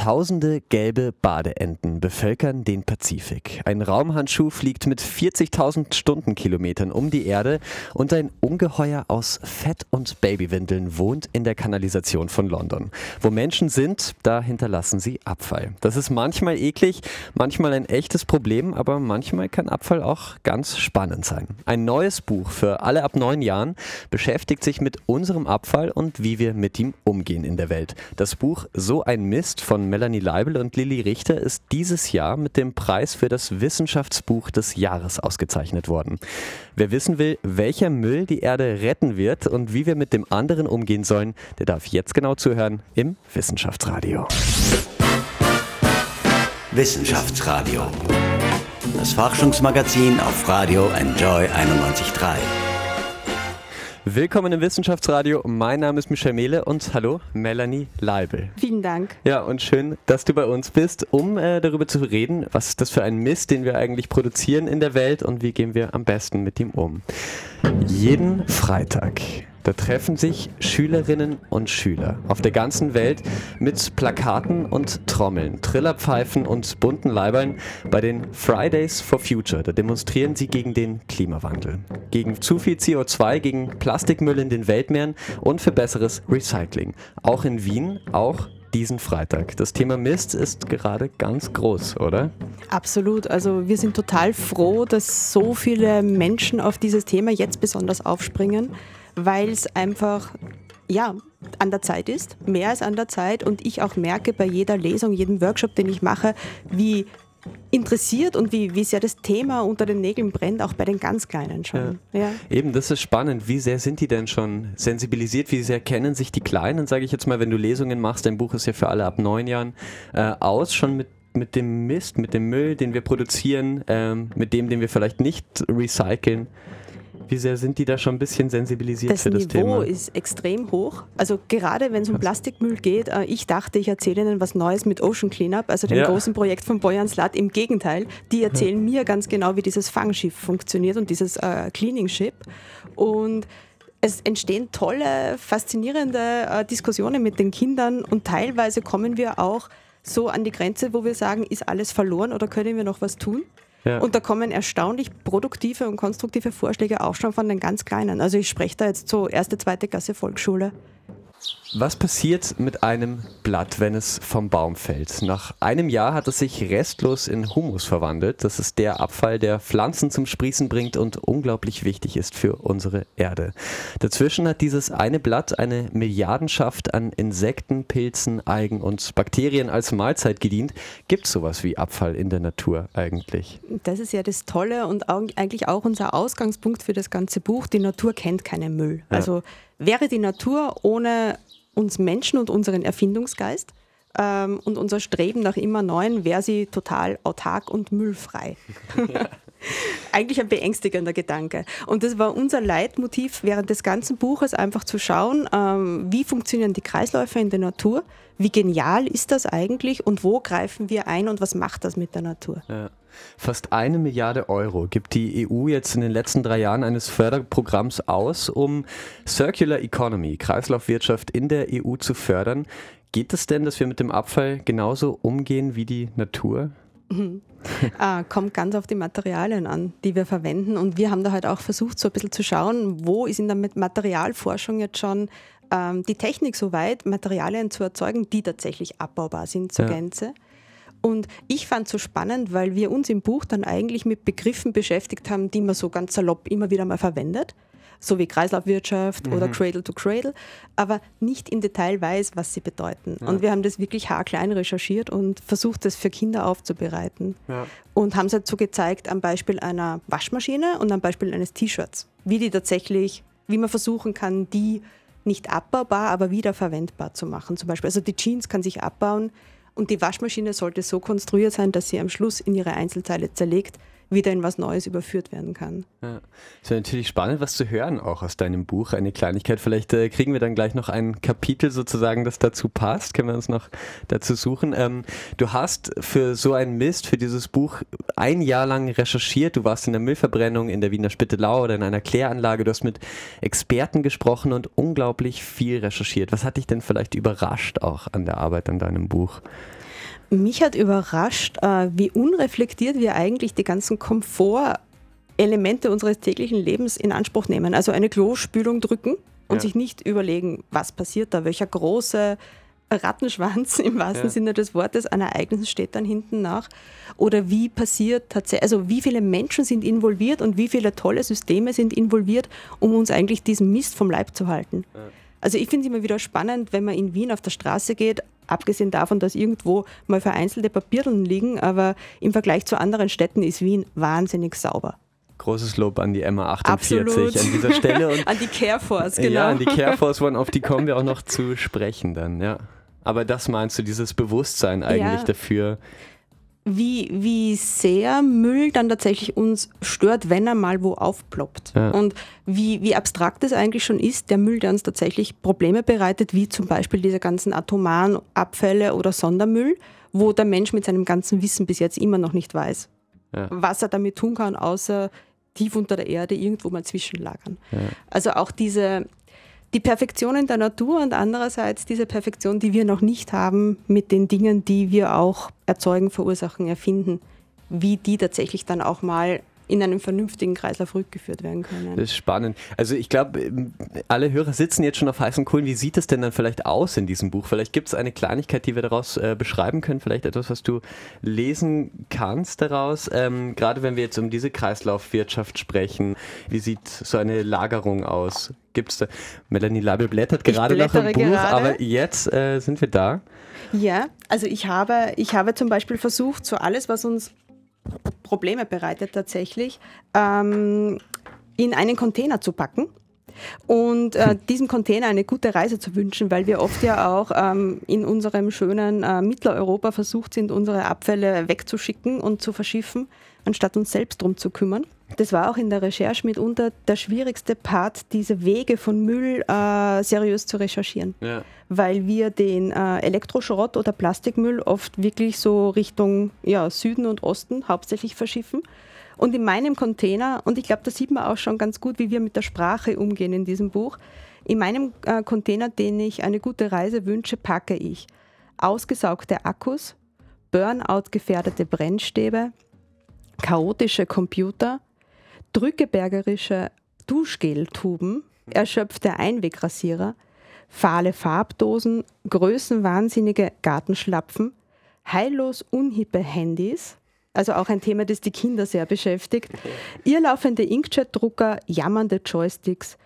Tausende gelbe Badeenten bevölkern den Pazifik. Ein Raumhandschuh fliegt mit 40.000 Stundenkilometern um die Erde und ein Ungeheuer aus Fett und Babywindeln wohnt in der Kanalisation von London. Wo Menschen sind, da hinterlassen sie Abfall. Das ist manchmal eklig, manchmal ein echtes Problem, aber manchmal kann Abfall auch ganz spannend sein. Ein neues Buch für alle ab neun Jahren beschäftigt sich mit unserem Abfall und wie wir mit ihm umgehen in der Welt. Das Buch So ein Mist von Melanie Leibel und Lilly Richter ist dieses Jahr mit dem Preis für das Wissenschaftsbuch des Jahres ausgezeichnet worden. Wer wissen will, welcher Müll die Erde retten wird und wie wir mit dem anderen umgehen sollen, der darf jetzt genau zuhören im Wissenschaftsradio. Wissenschaftsradio. Das Forschungsmagazin auf Radio Enjoy 91.3. Willkommen im Wissenschaftsradio. Mein Name ist Michel Mehle und hallo, Melanie Leibel. Vielen Dank. Ja, und schön, dass du bei uns bist, um äh, darüber zu reden, was ist das für ein Mist, den wir eigentlich produzieren in der Welt und wie gehen wir am besten mit ihm um. Jeden Freitag da treffen sich Schülerinnen und Schüler auf der ganzen Welt mit Plakaten und Trommeln, Trillerpfeifen und bunten Leibern bei den Fridays for Future. Da demonstrieren sie gegen den Klimawandel, gegen zu viel CO2, gegen Plastikmüll in den Weltmeeren und für besseres Recycling. Auch in Wien, auch diesen Freitag. Das Thema Mist ist gerade ganz groß, oder? Absolut. Also wir sind total froh, dass so viele Menschen auf dieses Thema jetzt besonders aufspringen weil es einfach ja, an der Zeit ist, mehr als an der Zeit und ich auch merke bei jeder Lesung, jedem Workshop, den ich mache, wie interessiert und wie, wie sehr das Thema unter den Nägeln brennt, auch bei den ganz Kleinen schon. Ja. Ja. Eben, das ist spannend. Wie sehr sind die denn schon sensibilisiert? Wie sehr kennen sich die Kleinen, sage ich jetzt mal, wenn du Lesungen machst, dein Buch ist ja für alle ab neun Jahren, äh, aus, schon mit mit dem Mist, mit dem Müll, den wir produzieren, ähm, mit dem, den wir vielleicht nicht recyceln. Wie sehr sind die da schon ein bisschen sensibilisiert das für das Niveau Thema? Das Niveau ist extrem hoch. Also gerade wenn es um Plastikmüll geht, äh, ich dachte, ich erzähle Ihnen was Neues mit Ocean Cleanup, also dem ja. großen Projekt von Boyan Slat. Im Gegenteil, die erzählen ja. mir ganz genau, wie dieses Fangschiff funktioniert und dieses äh, Cleaning Ship. Und es entstehen tolle, faszinierende äh, Diskussionen mit den Kindern und teilweise kommen wir auch so an die Grenze, wo wir sagen, ist alles verloren oder können wir noch was tun? Ja. Und da kommen erstaunlich produktive und konstruktive Vorschläge auch schon von den ganz Kleinen. Also ich spreche da jetzt so erste, zweite Klasse Volksschule. Was passiert mit einem Blatt, wenn es vom Baum fällt? Nach einem Jahr hat es sich restlos in Humus verwandelt. Das ist der Abfall, der Pflanzen zum Sprießen bringt und unglaublich wichtig ist für unsere Erde. Dazwischen hat dieses eine Blatt eine Milliardenschaft an Insekten, Pilzen, Algen und Bakterien als Mahlzeit gedient. Gibt es sowas wie Abfall in der Natur eigentlich? Das ist ja das Tolle und eigentlich auch unser Ausgangspunkt für das ganze Buch. Die Natur kennt keinen Müll. Ja. Also wäre die Natur ohne uns Menschen und unseren Erfindungsgeist ähm, und unser Streben nach immer Neuen, wäre sie total autark und müllfrei. Ja. Eigentlich ein beängstigender Gedanke. Und das war unser Leitmotiv während des ganzen Buches, einfach zu schauen, ähm, wie funktionieren die Kreisläufe in der Natur, wie genial ist das eigentlich und wo greifen wir ein und was macht das mit der Natur. Ja. Fast eine Milliarde Euro gibt die EU jetzt in den letzten drei Jahren eines Förderprogramms aus, um Circular Economy, Kreislaufwirtschaft in der EU zu fördern. Geht es denn, dass wir mit dem Abfall genauso umgehen wie die Natur? Ah, kommt ganz auf die Materialien an, die wir verwenden. Und wir haben da halt auch versucht, so ein bisschen zu schauen, wo ist in der Materialforschung jetzt schon ähm, die Technik so weit, Materialien zu erzeugen, die tatsächlich abbaubar sind zur ja. Gänze. Und ich fand es so spannend, weil wir uns im Buch dann eigentlich mit Begriffen beschäftigt haben, die man so ganz salopp immer wieder mal verwendet, so wie Kreislaufwirtschaft mhm. oder Cradle to Cradle, aber nicht im Detail weiß, was sie bedeuten. Ja. Und wir haben das wirklich haarklein recherchiert und versucht, das für Kinder aufzubereiten. Ja. Und haben es halt so gezeigt am Beispiel einer Waschmaschine und am Beispiel eines T-Shirts, wie die tatsächlich, wie man versuchen kann, die nicht abbaubar, aber wiederverwendbar zu machen. Zum Beispiel, also die Jeans kann sich abbauen, und die Waschmaschine sollte so konstruiert sein, dass sie am Schluss in ihre Einzelteile zerlegt wieder in was Neues überführt werden kann. Ja. Wäre natürlich spannend, was zu hören auch aus deinem Buch. Eine Kleinigkeit. Vielleicht äh, kriegen wir dann gleich noch ein Kapitel sozusagen, das dazu passt. Können wir uns noch dazu suchen. Ähm, du hast für so einen Mist, für dieses Buch ein Jahr lang recherchiert. Du warst in der Müllverbrennung in der Wiener Spittelau oder in einer Kläranlage. Du hast mit Experten gesprochen und unglaublich viel recherchiert. Was hat dich denn vielleicht überrascht auch an der Arbeit an deinem Buch? Mich hat überrascht, äh, wie unreflektiert wir eigentlich die ganzen Komfortelemente unseres täglichen Lebens in Anspruch nehmen. Also eine Klospülung drücken und ja. sich nicht überlegen, was passiert da, welcher große Rattenschwanz im wahrsten ja. Sinne des Wortes an Ereignissen steht dann hinten nach. Oder wie passiert tatsächlich, also wie viele Menschen sind involviert und wie viele tolle Systeme sind involviert, um uns eigentlich diesen Mist vom Leib zu halten. Ja. Also ich finde es immer wieder spannend, wenn man in Wien auf der Straße geht, abgesehen davon, dass irgendwo mal vereinzelte Papierlen liegen, aber im Vergleich zu anderen Städten ist Wien wahnsinnig sauber. Großes Lob an die MA48 Absolut. an dieser Stelle. Und an die Careforce, genau. Ja, an die Careforce, auf die kommen wir auch noch zu sprechen dann, ja. Aber das meinst du, dieses Bewusstsein eigentlich ja. dafür? Wie, wie sehr Müll dann tatsächlich uns stört, wenn er mal wo aufploppt. Ja. Und wie, wie abstrakt es eigentlich schon ist, der Müll, der uns tatsächlich Probleme bereitet, wie zum Beispiel diese ganzen atomaren Abfälle oder Sondermüll, wo der Mensch mit seinem ganzen Wissen bis jetzt immer noch nicht weiß, ja. was er damit tun kann, außer tief unter der Erde irgendwo mal zwischenlagern. Ja. Also auch diese, die Perfektion in der Natur und andererseits diese Perfektion, die wir noch nicht haben mit den Dingen, die wir auch erzeugen, verursachen, erfinden, wie die tatsächlich dann auch mal in einem vernünftigen Kreislauf rückgeführt werden können. Das ist spannend. Also ich glaube, ähm, alle Hörer sitzen jetzt schon auf heißen Kohlen. Wie sieht es denn dann vielleicht aus in diesem Buch? Vielleicht gibt es eine Kleinigkeit, die wir daraus äh, beschreiben können, vielleicht etwas, was du lesen kannst daraus. Ähm, gerade wenn wir jetzt um diese Kreislaufwirtschaft sprechen, wie sieht so eine Lagerung aus? Gibt es da? Melanie Label blättert gerade noch im Buch, gerade. aber jetzt äh, sind wir da. Ja, also ich habe, ich habe zum Beispiel versucht, so alles, was uns Probleme bereitet tatsächlich, ähm, in einen Container zu packen und äh, diesem Container eine gute Reise zu wünschen, weil wir oft ja auch ähm, in unserem schönen äh, Mitteleuropa versucht sind, unsere Abfälle wegzuschicken und zu verschiffen, anstatt uns selbst drum zu kümmern. Das war auch in der Recherche mitunter der schwierigste Part, diese Wege von Müll äh, seriös zu recherchieren. Ja. Weil wir den äh, Elektroschrott oder Plastikmüll oft wirklich so Richtung ja, Süden und Osten hauptsächlich verschiffen. Und in meinem Container, und ich glaube, da sieht man auch schon ganz gut, wie wir mit der Sprache umgehen in diesem Buch, in meinem äh, Container, den ich eine gute Reise wünsche, packe ich ausgesaugte Akkus, Burnout-gefährdete Brennstäbe, chaotische Computer, drückebergerische Duschgeltuben, erschöpfte Einwegrasierer, fahle Farbdosen, größenwahnsinnige Gartenschlapfen, heillos unhippe Handys, also auch ein Thema, das die Kinder sehr beschäftigt, irrlaufende Inkjet-Drucker, jammernde Joysticks,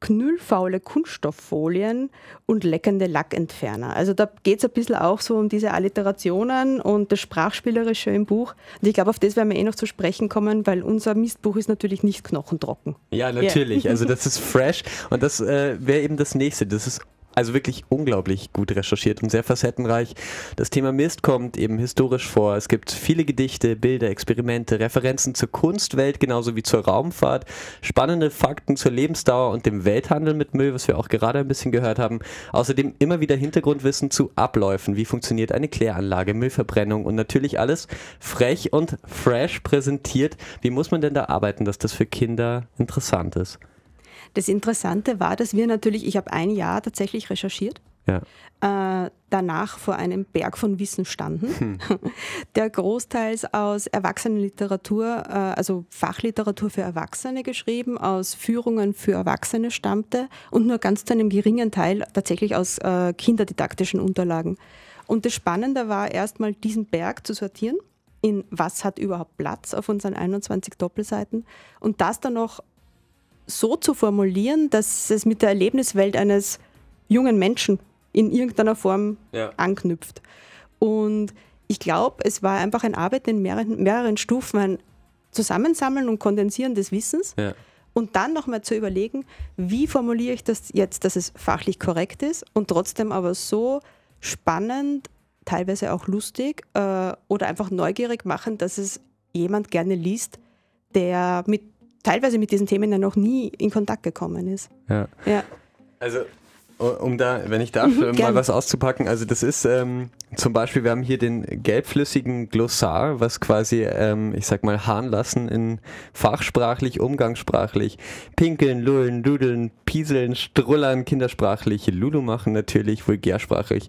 knüllfaule Kunststofffolien und leckende Lackentferner. Also da geht es ein bisschen auch so um diese Alliterationen und das Sprachspielerische im Buch. Und ich glaube, auf das werden wir eh noch zu sprechen kommen, weil unser Mistbuch ist natürlich nicht knochentrocken. Ja, natürlich. Yeah. Also das ist fresh und das äh, wäre eben das nächste. Das ist also wirklich unglaublich gut recherchiert und sehr facettenreich. Das Thema Mist kommt eben historisch vor. Es gibt viele Gedichte, Bilder, Experimente, Referenzen zur Kunstwelt genauso wie zur Raumfahrt, spannende Fakten zur Lebensdauer und dem Welthandel mit Müll, was wir auch gerade ein bisschen gehört haben. Außerdem immer wieder Hintergrundwissen zu Abläufen, wie funktioniert eine Kläranlage, Müllverbrennung und natürlich alles frech und fresh präsentiert. Wie muss man denn da arbeiten, dass das für Kinder interessant ist? Das Interessante war, dass wir natürlich, ich habe ein Jahr tatsächlich recherchiert. Ja. Äh, danach vor einem Berg von Wissen standen, hm. der großteils aus Erwachsenenliteratur, äh, also Fachliteratur für Erwachsene geschrieben, aus Führungen für Erwachsene stammte und nur ganz zu einem geringen Teil tatsächlich aus äh, kinderdidaktischen Unterlagen. Und das Spannende war erstmal diesen Berg zu sortieren in was hat überhaupt Platz auf unseren 21 Doppelseiten und das dann noch so zu formulieren, dass es mit der Erlebniswelt eines jungen Menschen in irgendeiner Form ja. anknüpft. Und ich glaube, es war einfach eine Arbeit in mehreren, mehreren Stufen, ein Zusammensammeln und Kondensieren des Wissens. Ja. Und dann nochmal zu überlegen, wie formuliere ich das jetzt, dass es fachlich korrekt ist und trotzdem aber so spannend, teilweise auch lustig äh, oder einfach neugierig machen, dass es jemand gerne liest, der mit teilweise mit diesen Themen ja noch nie in Kontakt gekommen ist. Ja. ja. Also um da, wenn ich darf, mhm, mal was auszupacken. Also das ist ähm, zum Beispiel, wir haben hier den gelbflüssigen Glossar, was quasi, ähm, ich sag mal, Harnlassen in fachsprachlich, umgangssprachlich, pinkeln, lullen, dudeln, pieseln, strullern, kindersprachlich, Lulu machen natürlich, vulgärsprachlich,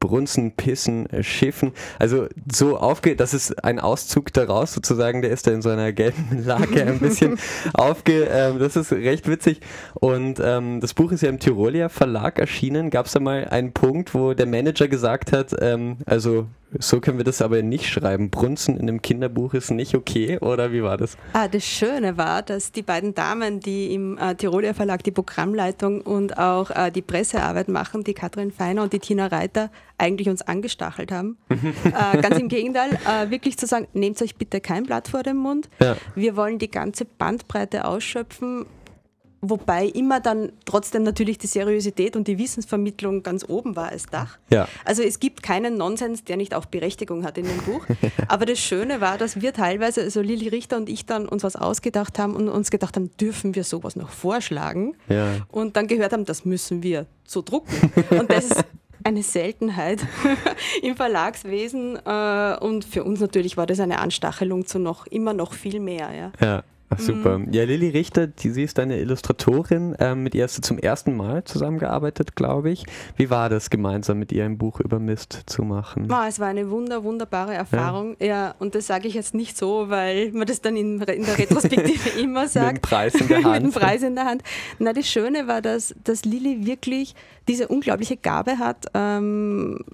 Brunzen, Pissen, Schiffen. Also so aufge... Das ist ein Auszug daraus sozusagen, der ist da in so einer gelben Lage ein bisschen aufge... Ähm, das ist recht witzig. Und ähm, das Buch ist ja im Tyrolia Verlag erschienen. Gab es da mal einen Punkt, wo der Manager gesagt hat, ähm, also so können wir das aber nicht schreiben. Brunzen in einem Kinderbuch ist nicht okay, oder wie war das? Ah, das Schöne war, dass die beiden Damen, die im äh, Tiroler Verlag die Programmleitung und auch äh, die Pressearbeit machen, die Katrin Feiner und die Tina Reiter, eigentlich uns angestachelt haben. äh, ganz im Gegenteil, äh, wirklich zu sagen, nehmt euch bitte kein Blatt vor den Mund. Ja. Wir wollen die ganze Bandbreite ausschöpfen wobei immer dann trotzdem natürlich die Seriosität und die Wissensvermittlung ganz oben war als Dach. Ja. Also es gibt keinen Nonsens, der nicht auch Berechtigung hat in dem Buch. Aber das Schöne war, dass wir teilweise, also Lili Richter und ich dann uns was ausgedacht haben und uns gedacht haben, dürfen wir sowas noch vorschlagen? Ja. Und dann gehört haben, das müssen wir so drucken. Und das ist eine Seltenheit im Verlagswesen. Äh, und für uns natürlich war das eine Anstachelung zu noch immer noch viel mehr. Ja. ja. Ach, super. Mhm. Ja, Lilly Richter, die, sie ist deine Illustratorin. Ähm, mit ihr hast du zum ersten Mal zusammengearbeitet, glaube ich. Wie war das, gemeinsam mit ihr ein Buch über Mist zu machen? Oh, es war eine wunder, wunderbare Erfahrung. Ja, ja und das sage ich jetzt nicht so, weil man das dann in, in der Retrospektive immer sagt. mit dem Preis in der Hand. mit dem Preis in der Hand. Na, das Schöne war, dass, dass Lilly wirklich diese unglaubliche Gabe hat, ähm,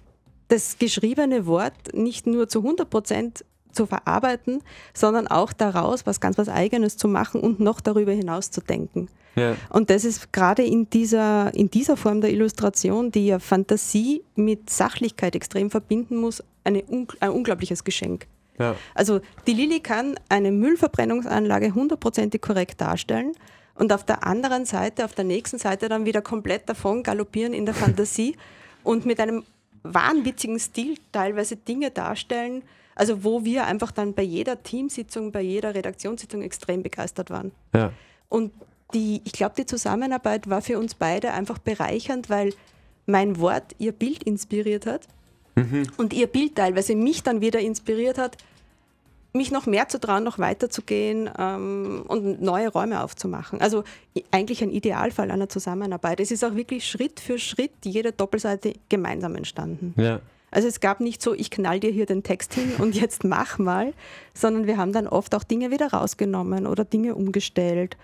das geschriebene Wort nicht nur zu 100 Prozent zu verarbeiten, sondern auch daraus was ganz was Eigenes zu machen und noch darüber hinaus zu denken. Ja. Und das ist gerade in dieser, in dieser Form der Illustration, die ja Fantasie mit Sachlichkeit extrem verbinden muss, eine, ein unglaubliches Geschenk. Ja. Also die Lilly kann eine Müllverbrennungsanlage hundertprozentig korrekt darstellen und auf der anderen Seite, auf der nächsten Seite dann wieder komplett davon galoppieren in der Fantasie und mit einem wahnwitzigen Stil teilweise Dinge darstellen, also wo wir einfach dann bei jeder Teamsitzung, bei jeder Redaktionssitzung extrem begeistert waren. Ja. Und die, ich glaube, die Zusammenarbeit war für uns beide einfach bereichernd, weil mein Wort ihr Bild inspiriert hat mhm. und ihr Bild teilweise mich dann wieder inspiriert hat, mich noch mehr zu trauen, noch weiter zu gehen ähm, und neue Räume aufzumachen. Also eigentlich ein Idealfall einer Zusammenarbeit. Es ist auch wirklich Schritt für Schritt jede Doppelseite gemeinsam entstanden. Ja. Also es gab nicht so, ich knall dir hier den Text hin und jetzt mach mal, sondern wir haben dann oft auch Dinge wieder rausgenommen oder Dinge umgestellt,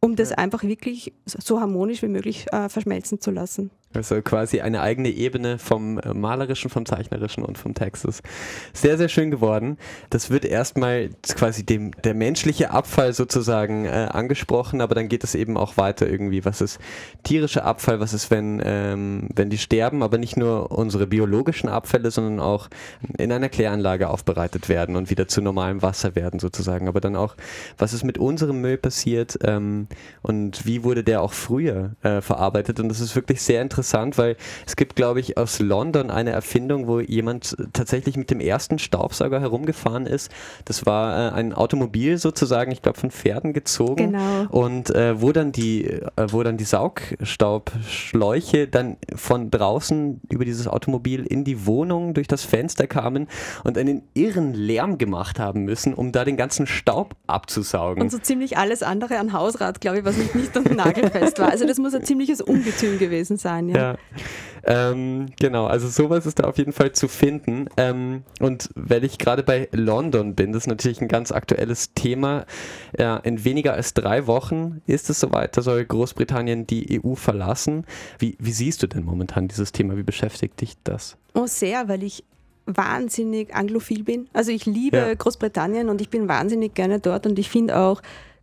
um das einfach wirklich so harmonisch wie möglich äh, verschmelzen zu lassen. Also quasi eine eigene Ebene vom äh, Malerischen, vom Zeichnerischen und vom Textes. Sehr, sehr schön geworden. Das wird erstmal quasi dem, der menschliche Abfall sozusagen äh, angesprochen, aber dann geht es eben auch weiter irgendwie. Was ist tierischer Abfall? Was ist, wenn, ähm, wenn die sterben, aber nicht nur unsere biologischen Abfälle, sondern auch in einer Kläranlage aufbereitet werden und wieder zu normalem Wasser werden sozusagen. Aber dann auch, was ist mit unserem Müll passiert ähm, und wie wurde der auch früher äh, verarbeitet? Und das ist wirklich sehr interessant interessant, weil es gibt, glaube ich, aus London eine Erfindung, wo jemand tatsächlich mit dem ersten Staubsauger herumgefahren ist. Das war äh, ein Automobil sozusagen, ich glaube, von Pferden gezogen. Genau. Und äh, wo dann die, äh, wo dann die Saugstaubschläuche dann von draußen über dieses Automobil in die Wohnung durch das Fenster kamen und einen irren Lärm gemacht haben müssen, um da den ganzen Staub abzusaugen. Und so ziemlich alles andere an Hausrat, glaube ich, was nicht, nicht nagelfest war. Also das muss ein ziemliches Ungetüm gewesen sein. Ja. ja. Ähm, genau, also sowas ist da auf jeden Fall zu finden. Ähm, und weil ich gerade bei London bin, das ist natürlich ein ganz aktuelles Thema. Ja, in weniger als drei Wochen ist es soweit, da soll Großbritannien die EU verlassen. Wie, wie siehst du denn momentan dieses Thema? Wie beschäftigt dich das? Oh, sehr, weil ich wahnsinnig anglophil bin. Also ich liebe ja. Großbritannien und ich bin wahnsinnig gerne dort und ich finde auch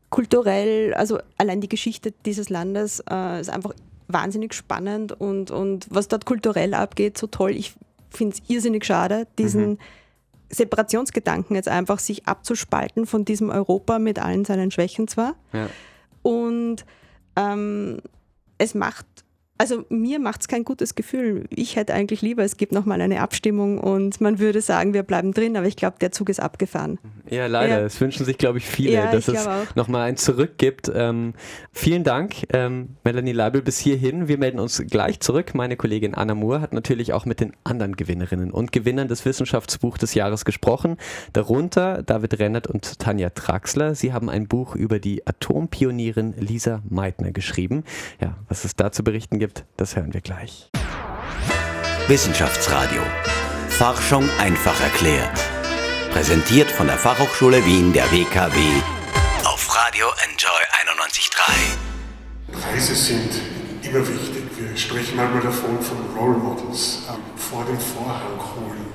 kulturell, also allein die Geschichte dieses Landes äh, ist einfach wahnsinnig spannend und, und was dort kulturell abgeht, so toll. Ich finde es irrsinnig schade, diesen mhm. Separationsgedanken jetzt einfach sich abzuspalten von diesem Europa mit allen seinen Schwächen zwar. Ja. Und ähm, es macht also mir macht es kein gutes Gefühl. Ich hätte eigentlich lieber, es gibt nochmal eine Abstimmung und man würde sagen, wir bleiben drin, aber ich glaube, der Zug ist abgefahren. Ja, leider. Es wünschen sich, glaube ich, viele, ja, dass es nochmal ein Zurück gibt. Ähm, vielen Dank, ähm, Melanie Leibel, bis hierhin. Wir melden uns gleich zurück. Meine Kollegin Anna Moore hat natürlich auch mit den anderen Gewinnerinnen und Gewinnern des Wissenschaftsbuch des Jahres gesprochen. Darunter David Rennert und Tanja Traxler. Sie haben ein Buch über die Atompionierin Lisa Meitner geschrieben. Ja, was es da zu berichten gibt, gibt, das hören wir gleich. Wissenschaftsradio. Forschung einfach erklärt. Präsentiert von der Fachhochschule Wien der WKW auf Radio Enjoy 91.3. Preise sind immer wichtig. Wir sprechen manchmal davon von Role Models, ähm, vor dem Vorhang holen.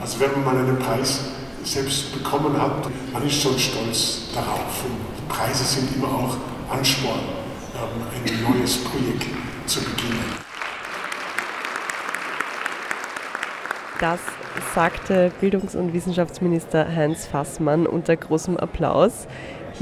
Also wenn man mal einen Preis selbst bekommen hat, man ist schon stolz darauf. Und Preise sind immer auch Ansporn, ähm, ein neues Projekt zu beginnen. Das sagte Bildungs- und Wissenschaftsminister Heinz Fassmann unter großem Applaus.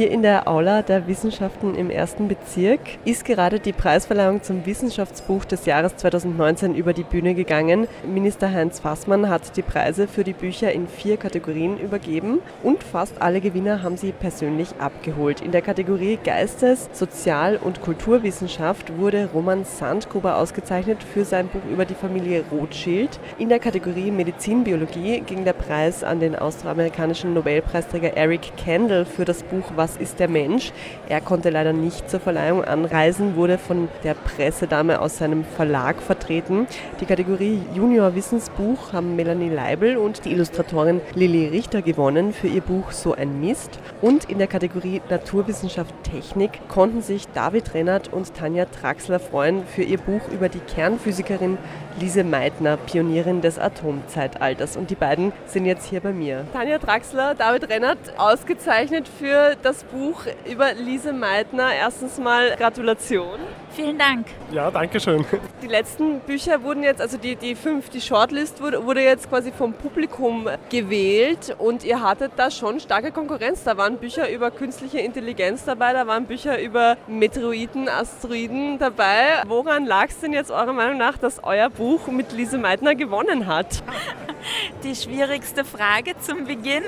Hier in der Aula der Wissenschaften im ersten Bezirk ist gerade die Preisverleihung zum Wissenschaftsbuch des Jahres 2019 über die Bühne gegangen. Minister Heinz Fassmann hat die Preise für die Bücher in vier Kategorien übergeben und fast alle Gewinner haben sie persönlich abgeholt. In der Kategorie Geistes-, Sozial- und Kulturwissenschaft wurde Roman Sandgruber ausgezeichnet für sein Buch über die Familie Rothschild. In der Kategorie Medizinbiologie ging der Preis an den außeramerikanischen Nobelpreisträger Eric Kandel für das Buch Was ist der Mensch? Er konnte leider nicht zur Verleihung anreisen, wurde von der Pressedame aus seinem Verlag vertreten. Die Kategorie Junior Wissensbuch haben Melanie Leibel und die Illustratorin Lilly Richter gewonnen für ihr Buch So ein Mist. Und in der Kategorie Naturwissenschaft Technik konnten sich David Rennert und Tanja Traxler freuen für ihr Buch über die Kernphysikerin Lise Meitner, Pionierin des Atomzeitalters. Und die beiden sind jetzt hier bei mir. Tanja Traxler, David Rennert, ausgezeichnet für das Buch über Lise Meitner. Erstens mal Gratulation. Vielen Dank. Ja, danke schön. Die letzten Bücher wurden jetzt, also die, die fünf, die Shortlist wurde, wurde jetzt quasi vom Publikum gewählt und ihr hattet da schon starke Konkurrenz. Da waren Bücher über künstliche Intelligenz dabei, da waren Bücher über Meteoriten, Asteroiden dabei. Woran lag es denn jetzt eurer Meinung nach, dass euer Buch mit Lise Meitner gewonnen hat? Die schwierigste Frage zum Beginn.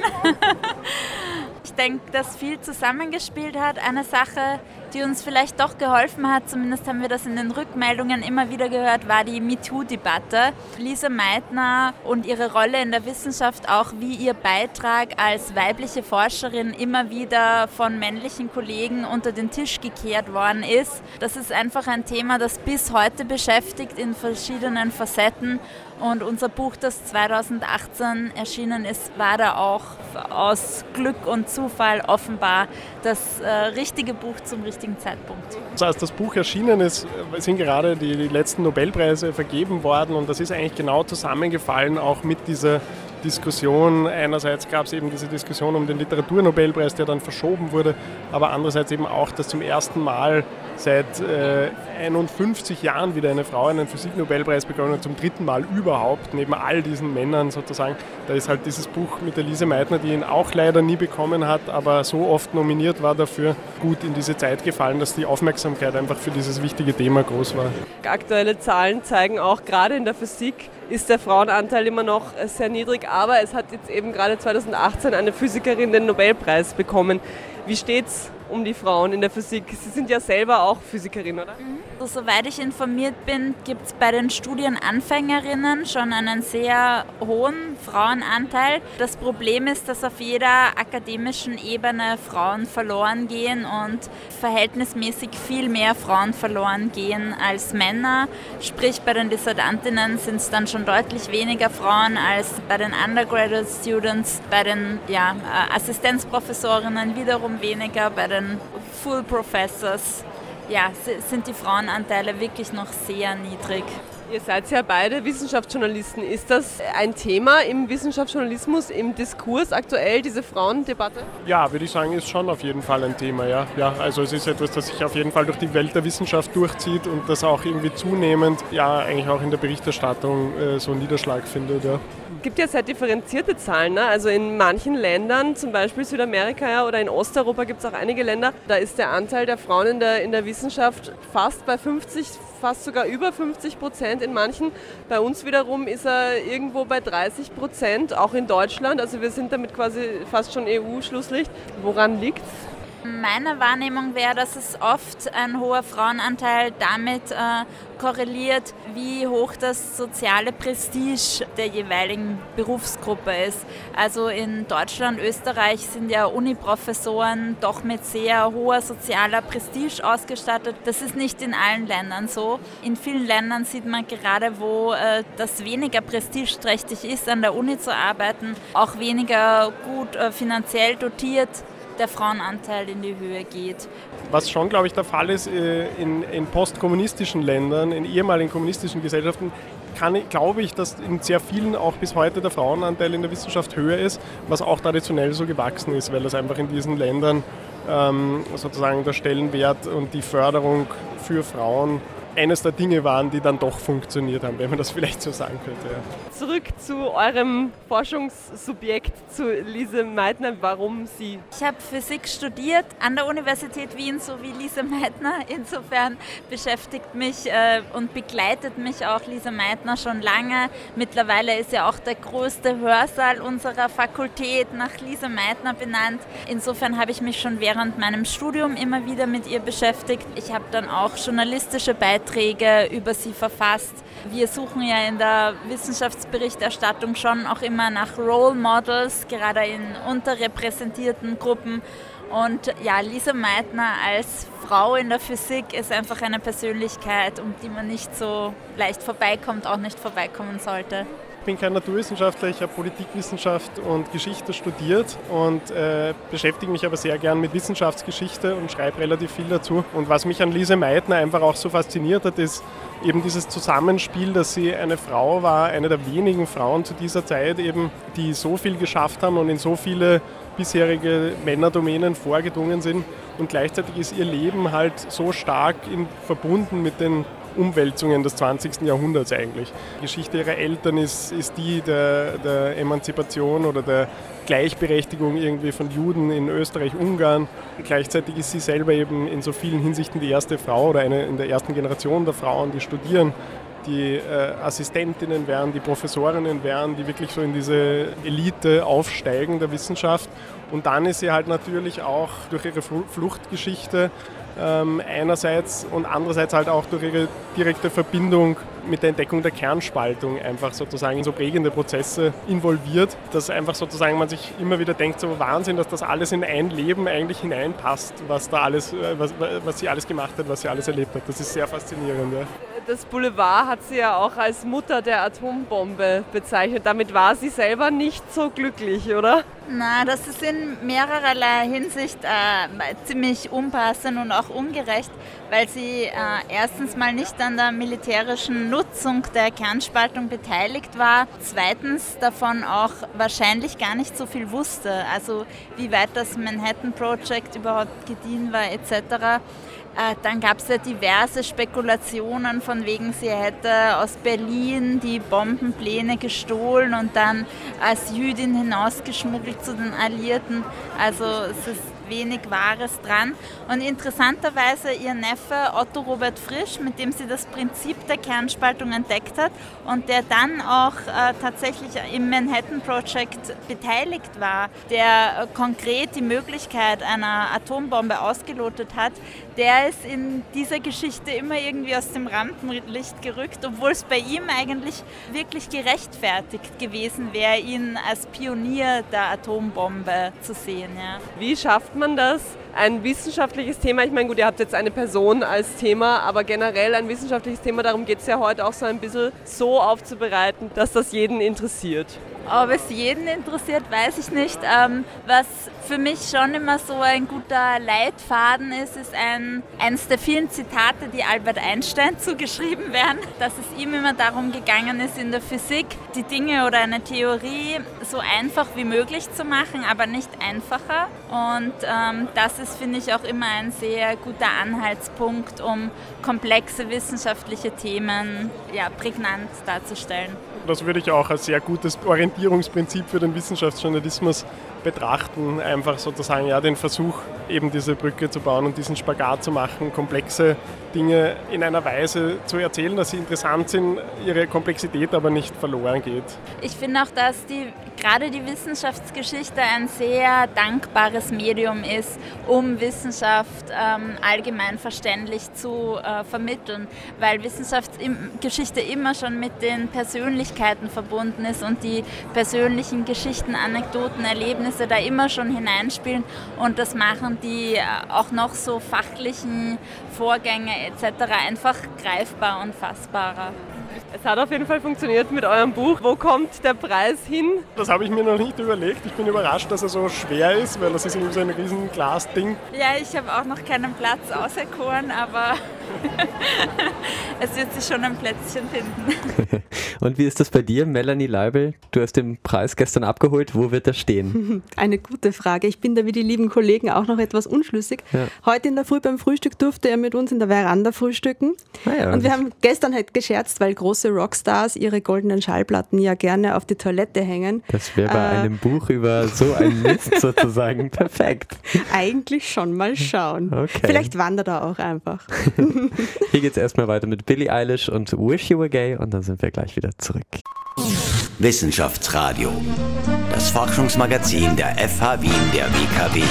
Ich denke, dass viel zusammengespielt hat. Eine Sache, die uns vielleicht doch geholfen hat, zumindest haben wir das in den Rückmeldungen immer wieder gehört, war die MeToo-Debatte. Lise Meitner und ihre Rolle in der Wissenschaft, auch wie ihr Beitrag als weibliche Forscherin immer wieder von männlichen Kollegen unter den Tisch gekehrt worden ist. Das ist einfach ein Thema, das bis heute beschäftigt in verschiedenen Facetten. Und unser Buch, das 2018 erschienen ist, war da auch aus Glück und Zufall offenbar das äh, richtige Buch zum richtigen Zeitpunkt. Also als das Buch erschienen ist, sind gerade die, die letzten Nobelpreise vergeben worden und das ist eigentlich genau zusammengefallen, auch mit dieser Diskussion. Einerseits gab es eben diese Diskussion um den Literaturnobelpreis, der dann verschoben wurde, aber andererseits eben auch, dass zum ersten Mal seit äh, 51 Jahren wieder eine Frau einen Physiknobelpreis bekommen hat, zum dritten Mal überhaupt, neben all diesen Männern sozusagen. Da ist halt dieses Buch mit der Lise Meitner, die ihn auch leider nie bekommen hat, aber so oft nominiert war dafür, gut in diese Zeit gefallen, dass die Aufmerksamkeit einfach für dieses wichtige Thema groß war. Aktuelle Zahlen zeigen auch, gerade in der Physik ist der Frauenanteil immer noch sehr niedrig, aber es hat jetzt eben gerade 2018 eine Physikerin den Nobelpreis bekommen. Wie steht's um die Frauen in der Physik? Sie sind ja selber auch Physikerin, oder? Also, soweit ich informiert bin, gibt es bei den Studienanfängerinnen schon einen sehr hohen Frauenanteil. Das Problem ist, dass auf jeder akademischen Ebene Frauen verloren gehen und verhältnismäßig viel mehr Frauen verloren gehen als Männer. Sprich, bei den Dissertantinnen sind es dann schon deutlich weniger Frauen als bei den Undergraduate Students, bei den ja, Assistenzprofessorinnen wiederum weniger, bei den Full Professors ja, sind die Frauenanteile wirklich noch sehr niedrig. Ihr seid ja beide Wissenschaftsjournalisten. Ist das ein Thema im Wissenschaftsjournalismus, im Diskurs aktuell, diese Frauendebatte? Ja, würde ich sagen, ist schon auf jeden Fall ein Thema. Ja. Ja, also es ist etwas, das sich auf jeden Fall durch die Welt der Wissenschaft durchzieht und das auch irgendwie zunehmend, ja, eigentlich auch in der Berichterstattung äh, so Niederschlag findet. Ja. Es gibt ja sehr differenzierte Zahlen. Ne? Also in manchen Ländern, zum Beispiel Südamerika oder in Osteuropa gibt es auch einige Länder, da ist der Anteil der Frauen in der, in der Wissenschaft fast bei 50, fast sogar über 50 Prozent in manchen. Bei uns wiederum ist er irgendwo bei 30 Prozent, auch in Deutschland. Also wir sind damit quasi fast schon EU-Schlusslicht. Woran liegt es? Meine Wahrnehmung wäre, dass es oft ein hoher Frauenanteil damit äh, korreliert, wie hoch das soziale Prestige der jeweiligen Berufsgruppe ist. Also in Deutschland, Österreich sind ja Uniprofessoren doch mit sehr hoher sozialer Prestige ausgestattet. Das ist nicht in allen Ländern so. In vielen Ländern sieht man gerade, wo äh, das weniger prestigeträchtig ist, an der Uni zu arbeiten, auch weniger gut äh, finanziell dotiert der Frauenanteil in die Höhe geht. Was schon, glaube ich, der Fall ist äh, in, in postkommunistischen Ländern, in ehemaligen kommunistischen Gesellschaften, kann, glaube ich, dass in sehr vielen auch bis heute der Frauenanteil in der Wissenschaft höher ist, was auch traditionell so gewachsen ist, weil das einfach in diesen Ländern ähm, sozusagen der Stellenwert und die Förderung für Frauen eines der Dinge waren, die dann doch funktioniert haben, wenn man das vielleicht so sagen könnte. Ja. Zurück zu eurem Forschungssubjekt, zu Lise Meitner. Warum Sie? Ich habe Physik studiert an der Universität Wien, so wie Lise Meitner. Insofern beschäftigt mich äh, und begleitet mich auch Lise Meitner schon lange. Mittlerweile ist ja auch der größte Hörsaal unserer Fakultät nach Lise Meitner benannt. Insofern habe ich mich schon während meinem Studium immer wieder mit ihr beschäftigt. Ich habe dann auch journalistische Beiträge Beiträge über sie verfasst. Wir suchen ja in der Wissenschaftsberichterstattung schon auch immer nach Role Models, gerade in unterrepräsentierten Gruppen. Und ja, Lisa Meitner als Frau in der Physik ist einfach eine Persönlichkeit, um die man nicht so leicht vorbeikommt, auch nicht vorbeikommen sollte. Ich bin kein Naturwissenschaftler, ich habe Politikwissenschaft und Geschichte studiert und äh, beschäftige mich aber sehr gern mit Wissenschaftsgeschichte und schreibe relativ viel dazu. Und was mich an Lise Meitner einfach auch so fasziniert hat, ist eben dieses Zusammenspiel, dass sie eine Frau war, eine der wenigen Frauen zu dieser Zeit eben, die so viel geschafft haben und in so viele bisherige Männerdomänen vorgedrungen sind. Und gleichzeitig ist ihr Leben halt so stark in, verbunden mit den Umwälzungen des 20. Jahrhunderts eigentlich. Die Geschichte ihrer Eltern ist, ist die der, der Emanzipation oder der Gleichberechtigung irgendwie von Juden in Österreich, Ungarn. Gleichzeitig ist sie selber eben in so vielen Hinsichten die erste Frau oder eine in der ersten Generation der Frauen, die studieren die äh, Assistentinnen werden, die Professorinnen werden, die wirklich so in diese Elite aufsteigen der Wissenschaft. Und dann ist sie halt natürlich auch durch ihre Fluchtgeschichte einerseits und andererseits halt auch durch ihre direkte Verbindung mit der Entdeckung der Kernspaltung einfach sozusagen in so prägende Prozesse involviert, dass einfach sozusagen man sich immer wieder denkt, so Wahnsinn, dass das alles in ein Leben eigentlich hineinpasst, was da alles, äh, was, was sie alles gemacht hat, was sie alles erlebt hat. Das ist sehr faszinierend. Ja. Das Boulevard hat sie ja auch als Mutter der Atombombe bezeichnet. Damit war sie selber nicht so glücklich, oder? Na, das ist in mehrererlei Hinsicht äh, ziemlich unpassend und auch ungerecht, weil sie äh, erstens mal nicht an der militärischen Nutzung der Kernspaltung beteiligt war, zweitens davon auch wahrscheinlich gar nicht so viel wusste, also wie weit das Manhattan Project überhaupt gediehen war etc. Äh, dann gab es ja diverse Spekulationen von wegen, sie hätte aus Berlin die Bombenpläne gestohlen und dann als Jüdin hinausgeschmuggelt zu den Alliierten. Also es ist wenig Wahres dran. Und interessanterweise ihr Neffe Otto Robert Frisch, mit dem sie das Prinzip der Kernspaltung entdeckt hat und der dann auch äh, tatsächlich im Manhattan Project beteiligt war, der äh, konkret die Möglichkeit einer Atombombe ausgelotet hat, der ist in dieser Geschichte immer irgendwie aus dem Rampenlicht gerückt, obwohl es bei ihm eigentlich wirklich gerechtfertigt gewesen wäre, ihn als Pionier der Atombombe zu sehen. Ja. Wie schafft man das, ein wissenschaftliches Thema, ich meine, gut, ihr habt jetzt eine Person als Thema, aber generell ein wissenschaftliches Thema, darum geht es ja heute auch so ein bisschen so aufzubereiten, dass das jeden interessiert. Ob es jeden interessiert, weiß ich nicht. Ähm, was für mich schon immer so ein guter Leitfaden ist, ist ein, eines der vielen Zitate, die Albert Einstein zugeschrieben werden, dass es ihm immer darum gegangen ist, in der Physik die Dinge oder eine Theorie so einfach wie möglich zu machen, aber nicht einfacher. Und ähm, das ist, finde ich, auch immer ein sehr guter Anhaltspunkt, um komplexe wissenschaftliche Themen ja, prägnant darzustellen. Das würde ich auch als sehr gutes Orientierungsprinzip für den Wissenschaftsjournalismus betrachten. Einfach sozusagen ja den Versuch, eben diese Brücke zu bauen und diesen Spagat zu machen, komplexe Dinge in einer Weise zu erzählen, dass sie interessant sind, ihre Komplexität aber nicht verloren geht. Ich finde auch, dass die, gerade die Wissenschaftsgeschichte ein sehr dankbares Medium ist, um Wissenschaft ähm, allgemein verständlich zu äh, vermitteln, weil Wissenschaftsgeschichte immer schon mit den Persönlichkeiten verbunden ist und die persönlichen Geschichten, Anekdoten, Erlebnisse da immer schon hineinspielen und das machen die äh, auch noch so fachlichen Vorgänge etc. einfach greifbar und fassbarer. Es hat auf jeden Fall funktioniert mit eurem Buch. Wo kommt der Preis hin? Das habe ich mir noch nicht überlegt. Ich bin überrascht, dass er so schwer ist, weil das ist irgendwie so ein riesen Glasding. Ja, ich habe auch noch keinen Platz auserkoren, aber es wird sich schon ein Plätzchen finden. Und wie ist das bei dir, Melanie Leibel? Du hast den Preis gestern abgeholt. Wo wird er stehen? Eine gute Frage. Ich bin da wie die lieben Kollegen auch noch etwas unschlüssig. Ja. Heute in der Früh beim Frühstück durfte er mit uns in der Veranda frühstücken. Ah ja, und wir haben gestern halt gescherzt, weil große Rockstars ihre goldenen Schallplatten ja gerne auf die Toilette hängen. Das wäre bei äh, einem Buch über so ein Mist sozusagen perfekt. Eigentlich schon mal schauen. Okay. Vielleicht wandert er auch einfach. Hier geht es erstmal weiter mit Billie Eilish und Wish You Were Gay und dann sind wir gleich wieder zurück. Wissenschaftsradio, das Forschungsmagazin der FH Wien der WKW.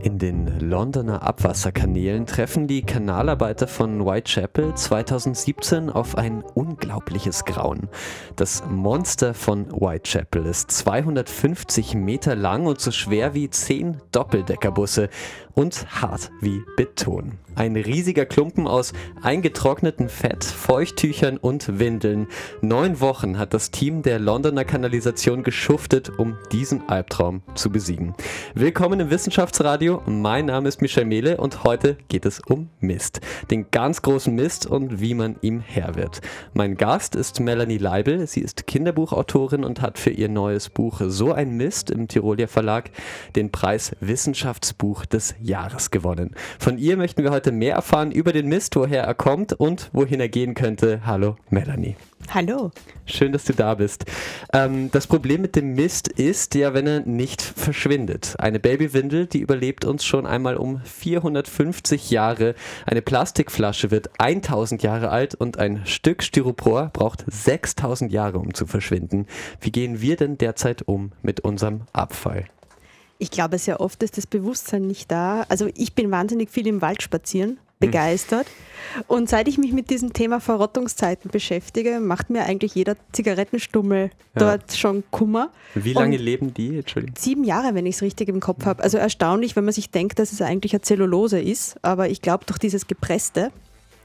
In den Londoner Abwasserkanälen treffen die Kanalarbeiter von Whitechapel 2017 auf ein unglaubliches Grauen. Das Monster von Whitechapel ist 250 Meter lang und so schwer wie 10 Doppeldeckerbusse und hart wie Beton. Ein riesiger Klumpen aus eingetrocknetem Fett, Feuchttüchern und Windeln. Neun Wochen hat das Team der Londoner Kanalisation geschuftet, um diesen Albtraum zu besiegen. Willkommen im Wissenschaftsradio. Mein Name ist Michel Mehle und heute geht es um Mist. Den ganz großen Mist und wie man ihm Herr wird. Mein Gast ist Melanie Leibel. Sie ist Kinderbuchautorin und hat für ihr neues Buch So ein Mist im Tirolier Verlag den Preis Wissenschaftsbuch des Jahres gewonnen. Von ihr möchten wir heute mehr erfahren über den Mist, woher er kommt und wohin er gehen könnte. Hallo, Melanie. Hallo. Schön, dass du da bist. Ähm, das Problem mit dem Mist ist ja, wenn er nicht verschwindet. Eine Babywindel, die überlebt uns schon einmal um 450 Jahre. Eine Plastikflasche wird 1000 Jahre alt und ein Stück Styropor braucht 6000 Jahre, um zu verschwinden. Wie gehen wir denn derzeit um mit unserem Abfall? Ich glaube, sehr oft ist das Bewusstsein nicht da. Also ich bin wahnsinnig viel im Wald spazieren, begeistert. Und seit ich mich mit diesem Thema Verrottungszeiten beschäftige, macht mir eigentlich jeder Zigarettenstummel ja. dort schon Kummer. Wie lange Und leben die? Entschuldigung. Sieben Jahre, wenn ich es richtig im Kopf habe. Also erstaunlich, wenn man sich denkt, dass es eigentlich eine Zellulose ist. Aber ich glaube, durch dieses Gepresste,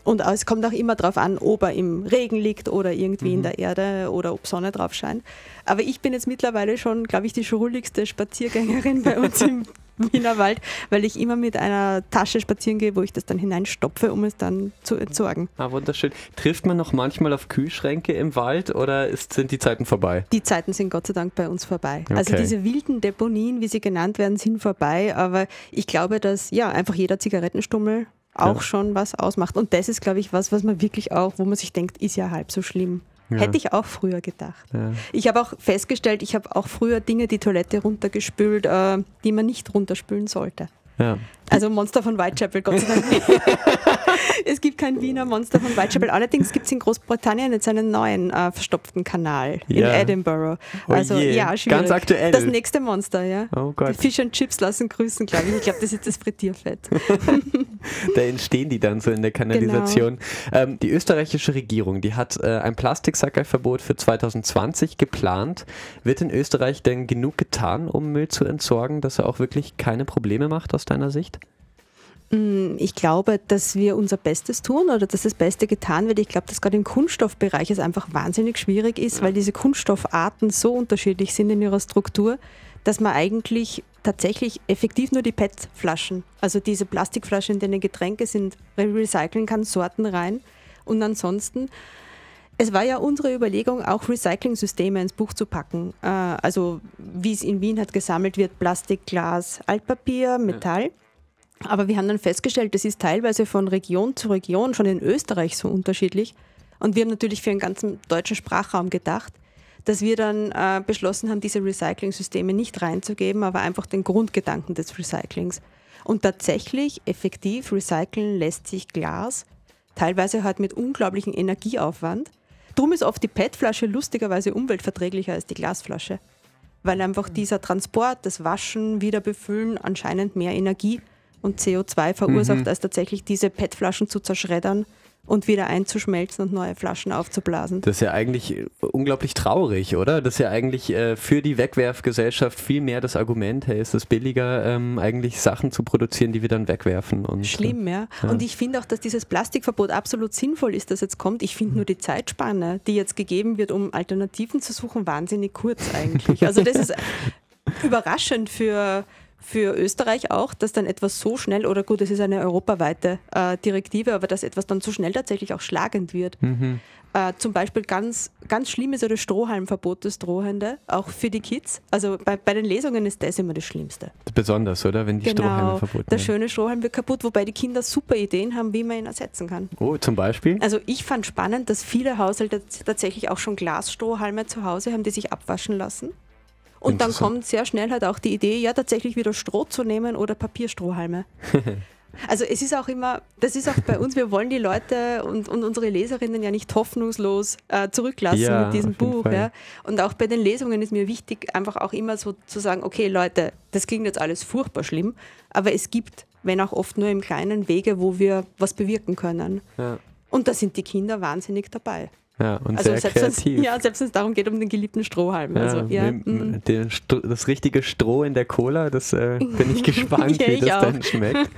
und es kommt auch immer darauf an, ob er im Regen liegt oder irgendwie mhm. in der Erde oder ob Sonne drauf scheint. Aber ich bin jetzt mittlerweile schon, glaube ich, die schrulligste Spaziergängerin bei uns im Wiener Wald, weil ich immer mit einer Tasche spazieren gehe, wo ich das dann hineinstopfe, um es dann zu entsorgen. Ah, wunderschön. Trifft man noch manchmal auf Kühlschränke im Wald oder ist, sind die Zeiten vorbei? Die Zeiten sind Gott sei Dank bei uns vorbei. Also okay. Also diese wilden Deponien, wie sie genannt werden, sind vorbei, aber ich glaube, dass ja einfach jeder Zigarettenstummel auch ja. schon was ausmacht. Und das ist, glaube ich, was, was man wirklich auch, wo man sich denkt, ist ja halb so schlimm. Ja. Hätte ich auch früher gedacht. Ja. Ich habe auch festgestellt, ich habe auch früher Dinge die Toilette runtergespült, äh, die man nicht runterspülen sollte. Ja. Also Monster von Whitechapel, Gott sei Dank. es gibt kein Wiener Monster von Whitechapel. Allerdings gibt es in Großbritannien jetzt einen neuen äh, verstopften Kanal in Edinburgh. Oh also je. ja, schwierig. Ganz aktuell. Das nächste Monster, ja. Oh Gott. Die Fish and Chips lassen grüßen, glaube ich. Ich glaube, das ist das Frittierfett. da entstehen die dann so in der Kanalisation. Genau. Ähm, die österreichische Regierung, die hat äh, ein Plastiksackerverbot für 2020 geplant. Wird in Österreich denn genug getan, um Müll zu entsorgen, dass er auch wirklich keine Probleme macht aus deiner Sicht? Mm, ich glaube, dass wir unser Bestes tun oder dass das Beste getan wird. Ich glaube, dass gerade im Kunststoffbereich es einfach wahnsinnig schwierig ist, weil diese Kunststoffarten so unterschiedlich sind in ihrer Struktur, dass man eigentlich tatsächlich effektiv nur die PET-Flaschen, also diese Plastikflaschen, in denen Getränke sind, recyceln kann, Sorten rein. Und ansonsten, es war ja unsere Überlegung, auch Recycling-Systeme ins Buch zu packen. Äh, also wie es in Wien halt gesammelt wird, Plastik, Glas, Altpapier, Metall. Ja. Aber wir haben dann festgestellt, das ist teilweise von Region zu Region schon in Österreich so unterschiedlich. Und wir haben natürlich für den ganzen deutschen Sprachraum gedacht, dass wir dann äh, beschlossen haben, diese Recycling-Systeme nicht reinzugeben, aber einfach den Grundgedanken des Recyclings. Und tatsächlich, effektiv recyceln lässt sich Glas, teilweise halt mit unglaublichem Energieaufwand. Drum ist oft die PET-Flasche lustigerweise umweltverträglicher als die Glasflasche, weil einfach dieser Transport, das Waschen, Wiederbefüllen anscheinend mehr Energie und CO2 verursacht, mhm. als tatsächlich diese PET-Flaschen zu zerschreddern und wieder einzuschmelzen und neue Flaschen aufzublasen. Das ist ja eigentlich unglaublich traurig, oder? Das ist ja eigentlich äh, für die Wegwerfgesellschaft viel mehr das Argument, hey, ist es billiger, ähm, eigentlich Sachen zu produzieren, die wir dann wegwerfen. Und, Schlimm, ja. ja. Und ich finde auch, dass dieses Plastikverbot absolut sinnvoll ist, das jetzt kommt. Ich finde nur die Zeitspanne, die jetzt gegeben wird, um Alternativen zu suchen, wahnsinnig kurz eigentlich. Also das ist überraschend für für Österreich auch, dass dann etwas so schnell, oder gut, es ist eine europaweite äh, Direktive, aber dass etwas dann so schnell tatsächlich auch schlagend wird. Mhm. Äh, zum Beispiel ganz, ganz schlimm ist ja das Strohhalmverbot, das Drohende, auch für die Kids. Also bei, bei den Lesungen ist das immer das Schlimmste. Besonders, oder? Wenn die genau, Strohhalme verboten werden. Der schöne Strohhalm wird kaputt, wobei die Kinder super Ideen haben, wie man ihn ersetzen kann. Oh, zum Beispiel? Also ich fand spannend, dass viele Haushalte tatsächlich auch schon Glasstrohhalme zu Hause haben, die sich abwaschen lassen. Und dann kommt sehr schnell halt auch die Idee, ja tatsächlich wieder Stroh zu nehmen oder Papierstrohhalme. Also es ist auch immer, das ist auch bei uns, wir wollen die Leute und, und unsere Leserinnen ja nicht hoffnungslos äh, zurücklassen ja, mit diesem Buch. Ja. Und auch bei den Lesungen ist mir wichtig, einfach auch immer so zu sagen, okay Leute, das klingt jetzt alles furchtbar schlimm, aber es gibt, wenn auch oft nur im kleinen Wege, wo wir was bewirken können. Ja. Und da sind die Kinder wahnsinnig dabei. Ja, und also sehr kreativ. ja, selbst wenn es darum geht, um den geliebten Strohhalm. Ja, also, ja, mm. den, das richtige Stroh in der Cola, das äh, bin ich gespannt, ja, wie das auch. dann schmeckt.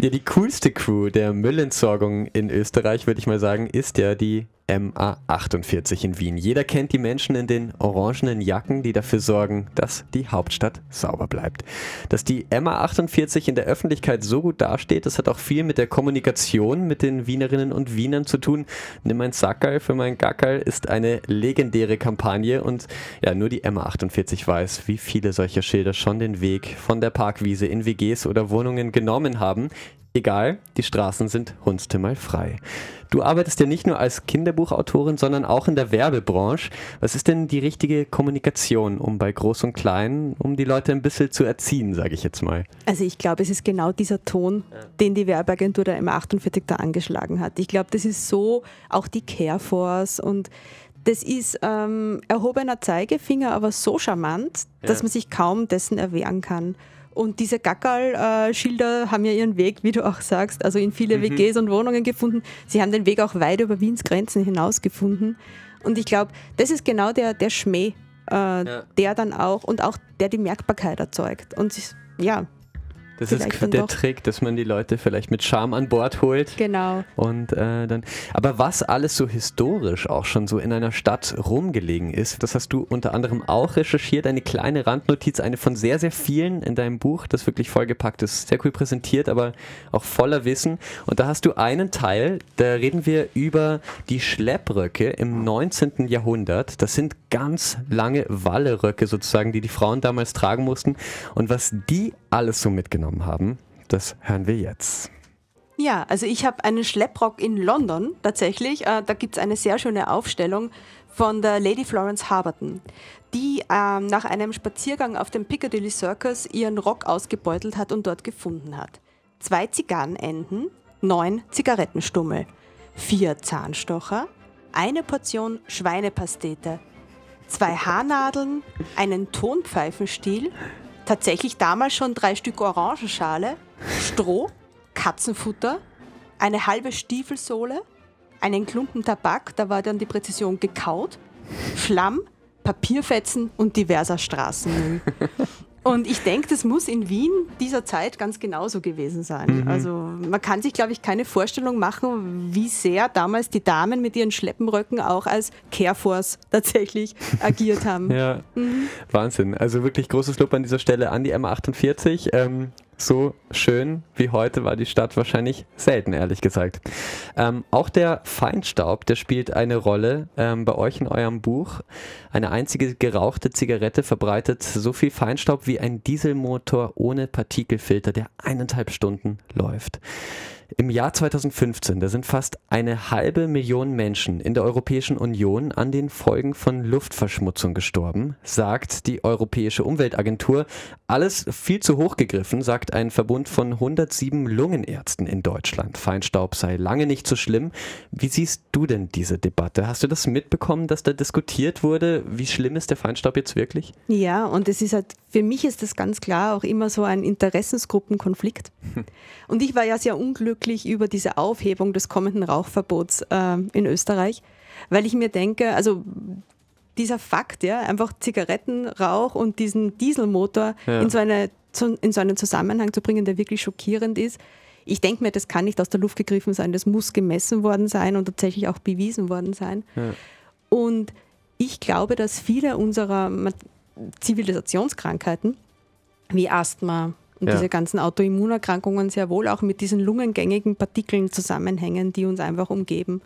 Ja, die coolste Crew der Müllentsorgung in Österreich, würde ich mal sagen, ist ja die MA48 in Wien. Jeder kennt die Menschen in den orangenen Jacken, die dafür sorgen, dass die Hauptstadt sauber bleibt. Dass die MA48 in der Öffentlichkeit so gut dasteht, das hat auch viel mit der Kommunikation mit den Wienerinnen und Wienern zu tun. Nimm ein Sackerl für mein Gackerl ist eine legendäre Kampagne und ja, nur die MA48 weiß, wie viele solcher Schilder schon den Weg von der Parkwiese in WGs oder Wohnungen genommen haben. Egal, die Straßen sind hundstimmal frei. Du arbeitest ja nicht nur als Kinderbuchautorin, sondern auch in der Werbebranche. Was ist denn die richtige Kommunikation, um bei Groß und Klein, um die Leute ein bisschen zu erziehen, sage ich jetzt mal? Also ich glaube, es ist genau dieser Ton, den die Werbeagentur der M48 da angeschlagen hat. Ich glaube, das ist so auch die Careforce und das ist ähm, erhobener Zeigefinger, aber so charmant, ja. dass man sich kaum dessen erwehren kann. Und diese Gackerl-Schilder haben ja ihren Weg, wie du auch sagst, also in viele mhm. WGs und Wohnungen gefunden. Sie haben den Weg auch weit über Wiens Grenzen hinaus gefunden. Und ich glaube, das ist genau der, der Schmäh, äh, ja. der dann auch und auch der die Merkbarkeit erzeugt. Und ja, das ist der Trick, dass man die Leute vielleicht mit Charme an Bord holt. Genau. Und äh, dann. Aber was alles so historisch auch schon so in einer Stadt rumgelegen ist, das hast du unter anderem auch recherchiert. Eine kleine Randnotiz, eine von sehr, sehr vielen in deinem Buch, das wirklich vollgepackt ist. Sehr cool präsentiert, aber auch voller Wissen. Und da hast du einen Teil, da reden wir über die Schleppröcke im 19. Jahrhundert. Das sind ganz lange Walleröcke sozusagen, die die Frauen damals tragen mussten. Und was die alles so mitgenommen haben. Das hören wir jetzt. Ja, also ich habe einen Schlepprock in London tatsächlich. Äh, da gibt es eine sehr schöne Aufstellung von der Lady Florence Harberton, die ähm, nach einem Spaziergang auf dem Piccadilly Circus ihren Rock ausgebeutelt hat und dort gefunden hat. Zwei Zigarrenenden, neun Zigarettenstummel, vier Zahnstocher, eine Portion Schweinepastete, zwei Haarnadeln, einen Tonpfeifenstiel, tatsächlich damals schon drei Stück Orangenschale, Stroh, Katzenfutter, eine halbe Stiefelsohle, einen Klumpen Tabak, da war dann die Präzision gekaut, Schlamm, Papierfetzen und diverser Straßenmüll. Und ich denke, das muss in Wien dieser Zeit ganz genauso gewesen sein. Mhm. Also man kann sich, glaube ich, keine Vorstellung machen, wie sehr damals die Damen mit ihren Schleppenröcken auch als Careforce tatsächlich agiert haben. Ja, mhm. Wahnsinn. Also wirklich großes Lob an dieser Stelle an die M48. Ähm, so schön wie heute war die Stadt wahrscheinlich selten, ehrlich gesagt. Ähm, auch der Feinstaub, der spielt eine Rolle ähm, bei euch in eurem Buch. Eine einzige gerauchte Zigarette verbreitet so viel Feinstaub wie ein Dieselmotor ohne Partikelfilter, der eineinhalb Stunden läuft. Im Jahr 2015, da sind fast eine halbe Million Menschen in der Europäischen Union an den Folgen von Luftverschmutzung gestorben, sagt die Europäische Umweltagentur. Alles viel zu hoch gegriffen, sagt ein Verbund von 107 Lungenärzten in Deutschland. Feinstaub sei lange nicht so schlimm. Wie siehst du denn diese Debatte? Hast du das mitbekommen, dass da diskutiert wurde? Wie schlimm ist der Feinstaub jetzt wirklich? Ja, und es ist halt, für mich ist das ganz klar auch immer so ein Interessensgruppenkonflikt. Und ich war ja sehr unglücklich über diese Aufhebung des kommenden Rauchverbots äh, in Österreich, weil ich mir denke, also dieser Fakt, ja, einfach Zigarettenrauch und diesen Dieselmotor ja. in, so eine, in so einen Zusammenhang zu bringen, der wirklich schockierend ist. Ich denke mir, das kann nicht aus der Luft gegriffen sein, das muss gemessen worden sein und tatsächlich auch bewiesen worden sein. Ja. Und ich glaube, dass viele unserer Zivilisationskrankheiten wie Asthma, und ja. diese ganzen Autoimmunerkrankungen sehr wohl auch mit diesen lungengängigen Partikeln zusammenhängen, die uns einfach umgeben.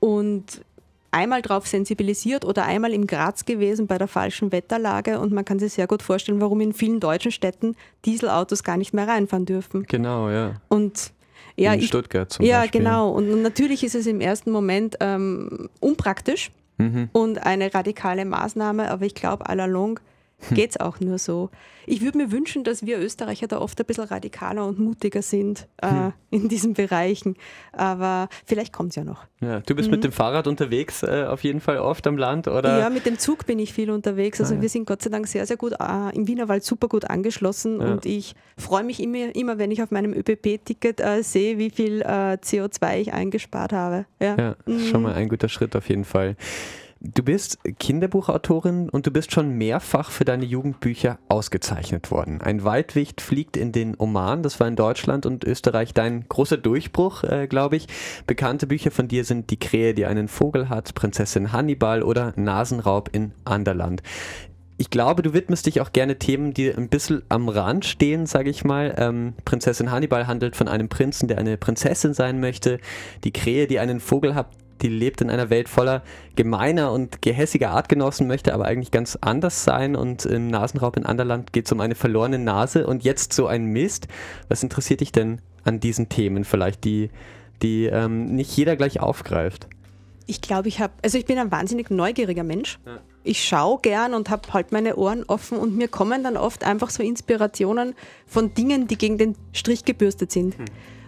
Und einmal darauf sensibilisiert oder einmal im Graz gewesen bei der falschen Wetterlage und man kann sich sehr gut vorstellen, warum in vielen deutschen Städten Dieselautos gar nicht mehr reinfahren dürfen. Genau, ja. Und ja, in Stuttgart zum ja, Beispiel. Ja, genau. Und natürlich ist es im ersten Moment ähm, unpraktisch mhm. und eine radikale Maßnahme, aber ich glaube, à la longue. geht es auch nur so. Ich würde mir wünschen, dass wir Österreicher da oft ein bisschen radikaler und mutiger sind äh, hm. in diesen Bereichen. Aber vielleicht kommt es ja noch. Ja, du bist mhm. mit dem Fahrrad unterwegs, äh, auf jeden Fall oft am Land, oder? Ja, mit dem Zug bin ich viel unterwegs. Also ah, ja. wir sind Gott sei Dank sehr, sehr gut äh, im Wienerwald super gut angeschlossen ja. und ich freue mich immer, immer, wenn ich auf meinem ÖPP-Ticket äh, sehe, wie viel äh, CO2 ich eingespart habe. Ja, ja mhm. schon mal ein guter Schritt auf jeden Fall. Du bist Kinderbuchautorin und du bist schon mehrfach für deine Jugendbücher ausgezeichnet worden. Ein Waldwicht fliegt in den Oman, das war in Deutschland und Österreich dein großer Durchbruch, äh, glaube ich. Bekannte Bücher von dir sind Die Krähe, die einen Vogel hat, Prinzessin Hannibal oder Nasenraub in Anderland ich glaube, du widmest dich auch gerne Themen, die ein bisschen am Rand stehen, sage ich mal. Ähm, Prinzessin Hannibal handelt von einem Prinzen, der eine Prinzessin sein möchte. Die Krähe, die einen Vogel hat, die lebt in einer Welt voller gemeiner und gehässiger Artgenossen, möchte aber eigentlich ganz anders sein. Und im Nasenraub in Anderland geht es um eine verlorene Nase und jetzt so ein Mist. Was interessiert dich denn an diesen Themen vielleicht, die, die ähm, nicht jeder gleich aufgreift? Ich glaube, ich habe, also ich bin ein wahnsinnig neugieriger Mensch. Ja. Ich schaue gern und habe halt meine Ohren offen und mir kommen dann oft einfach so Inspirationen von Dingen, die gegen den Strich gebürstet sind. Hm.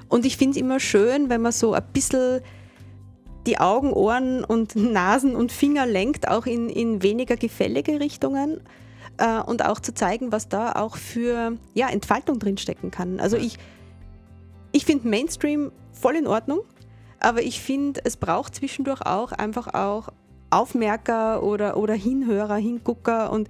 Und ich finde es immer schön, wenn man so ein bisschen die Augen, Ohren und Nasen und Finger lenkt, auch in, in weniger gefällige Richtungen äh, und auch zu zeigen, was da auch für ja, Entfaltung drinstecken kann. Also ich, ich finde Mainstream voll in Ordnung, aber ich finde, es braucht zwischendurch auch einfach auch Aufmerker oder, oder Hinhörer, Hingucker und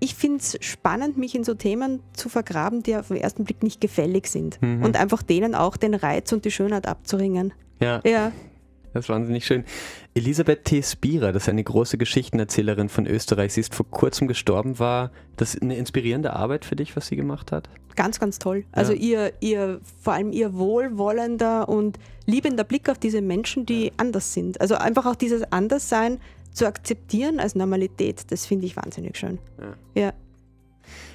ich finde es spannend, mich in so Themen zu vergraben, die auf den ersten Blick nicht gefällig sind mhm. und einfach denen auch den Reiz und die Schönheit abzuringen. Ja. ja. Das ist wahnsinnig schön. Elisabeth T. Spierer, das ist eine große Geschichtenerzählerin von Österreich. Sie ist vor kurzem gestorben. War das eine inspirierende Arbeit für dich, was sie gemacht hat? Ganz, ganz toll. Also ja. ihr, ihr, vor allem ihr wohlwollender und liebender Blick auf diese Menschen, die anders sind. Also einfach auch dieses Anderssein zu akzeptieren als Normalität, das finde ich wahnsinnig schön. Ja. ja.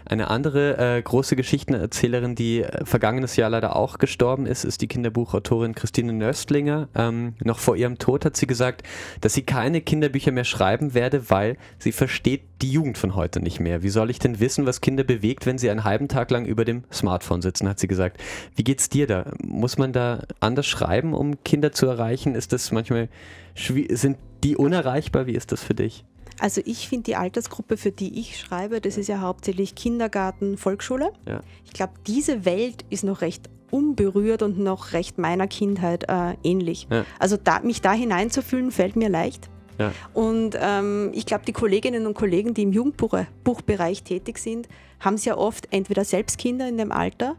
Eine andere äh, große Geschichtenerzählerin, die äh, vergangenes Jahr leider auch gestorben ist, ist die Kinderbuchautorin Christine Nöstlinger. Ähm, noch vor ihrem Tod hat sie gesagt, dass sie keine Kinderbücher mehr schreiben werde, weil sie versteht die Jugend von heute nicht mehr. Wie soll ich denn wissen, was Kinder bewegt, wenn sie einen halben Tag lang über dem Smartphone sitzen, hat sie gesagt. Wie geht's dir da? Muss man da anders schreiben, um Kinder zu erreichen? Ist das manchmal sind die unerreichbar? Wie ist das für dich? Also ich finde die Altersgruppe, für die ich schreibe, das ist ja hauptsächlich Kindergarten, Volksschule. Ja. Ich glaube, diese Welt ist noch recht unberührt und noch recht meiner Kindheit äh, ähnlich. Ja. Also da, mich da hineinzufühlen, fällt mir leicht. Ja. Und ähm, ich glaube, die Kolleginnen und Kollegen, die im Jugendbuchbereich tätig sind, haben es ja oft entweder selbst Kinder in dem Alter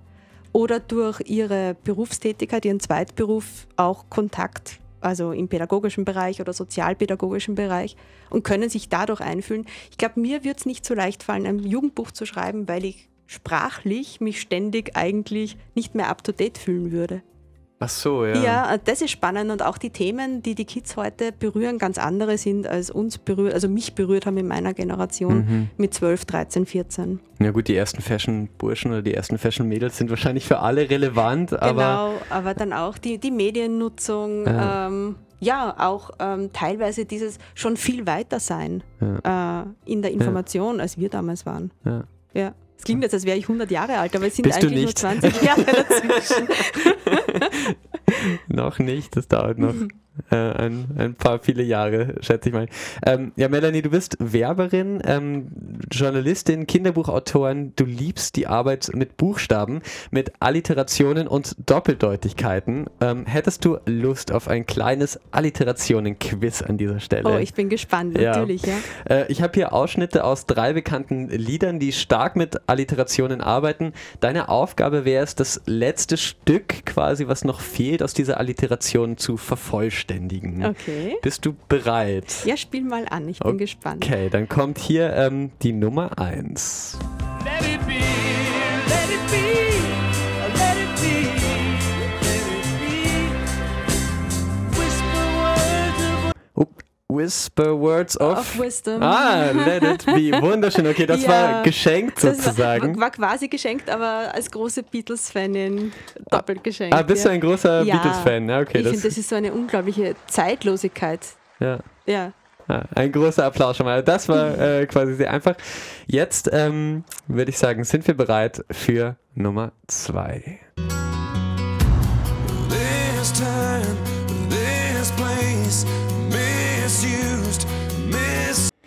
oder durch ihre Berufstätigkeit, ihren Zweitberuf auch Kontakt also im pädagogischen Bereich oder sozialpädagogischen Bereich und können sich dadurch einfühlen. Ich glaube, mir wird es nicht so leicht fallen, ein Jugendbuch zu schreiben, weil ich sprachlich mich ständig eigentlich nicht mehr up-to-date fühlen würde. Ach so, ja. Ja, das ist spannend und auch die Themen, die die Kids heute berühren, ganz andere sind als uns berührt, also mich berührt haben in meiner Generation Mhm. mit 12, 13, 14. Ja gut, die ersten Fashion-Burschen oder die ersten Fashion-Mädels sind wahrscheinlich für alle relevant, aber genau, aber dann auch die, die Mediennutzung, Ja. ähm, ja, auch ähm, teilweise dieses schon viel weiter sein äh, in der Information, als wir damals waren. ja. Es klingt jetzt, als wäre ich 100 Jahre alt, aber es sind Bist eigentlich nur 20 Jahre dazwischen. noch nicht, das dauert noch äh, ein, ein paar viele Jahre, schätze ich mal. Ähm, ja, Melanie, du bist Werberin, ähm, Journalistin, Kinderbuchautorin, du liebst die Arbeit mit Buchstaben, mit Alliterationen und Doppeldeutigkeiten. Ähm, hättest du Lust auf ein kleines Alliterationen-Quiz an dieser Stelle? Oh, ich bin gespannt, Ja. natürlich, ja. Äh, ich habe hier Ausschnitte aus drei bekannten Liedern, die stark mit Alliterationen arbeiten. Deine Aufgabe wäre es, das letzte Stück quasi, was noch fehlt, aus dieser Alliteration zu vervollständigen. Okay. Bist du bereit? Ja, spiel mal an, ich bin gespannt. Okay, dann kommt hier ähm, die Nummer 1. Let it be, Whisper Words of, Of Wisdom. Ah, let it be. Wunderschön. Okay, das Ja, war geschenkt Das sozusagen. war, war quasi geschenkt, aber als große Beatles-Fanin doppelt geschenkt. ah, bist ja. du ein großer Ja. Beatles-Fan? Ja, okay. ich das, finde, das ist so eine unglaubliche Zeitlosigkeit. ja. Ja. Ja, ein großer Applaus schon mal. Das war äh, quasi sehr einfach. Jetzt ähm, würde ich sagen, sind wir bereit für Nummer zwei. this time,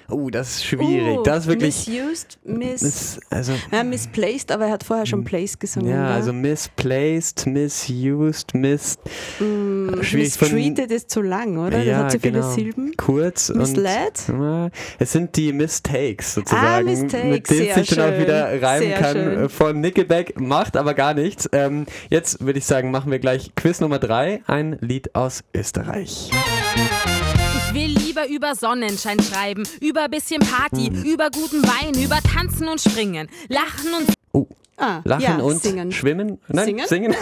Oh, das ist schwierig. Uh, das ist wirklich. Misused, miss, Miss, also, ja, misplaced, aber er hat vorher schon Place gesungen. ja, ne? also misplaced, misused, miss. schwierig von- Mistreated ist zu lang, oder? Ja, das hat zu viele genau. Silben. Kurz Misled? und ja, es sind die Mistakes sozusagen, Ah, Mistakes, mit denen sich dann auch wieder reimen sehr kann schön. von Nickelback, macht aber gar nichts. Ähm, jetzt würde ich sagen, machen wir gleich Quiz Nummer drei, ein Lied aus Österreich. Ich will lieber über Sonnenschein schreiben, über bisschen Party, über guten Wein, über Tanzen und Springen, Lachen und Oh, Ah, Lachen ja, und singen. schwimmen? Nein, Singen? singen.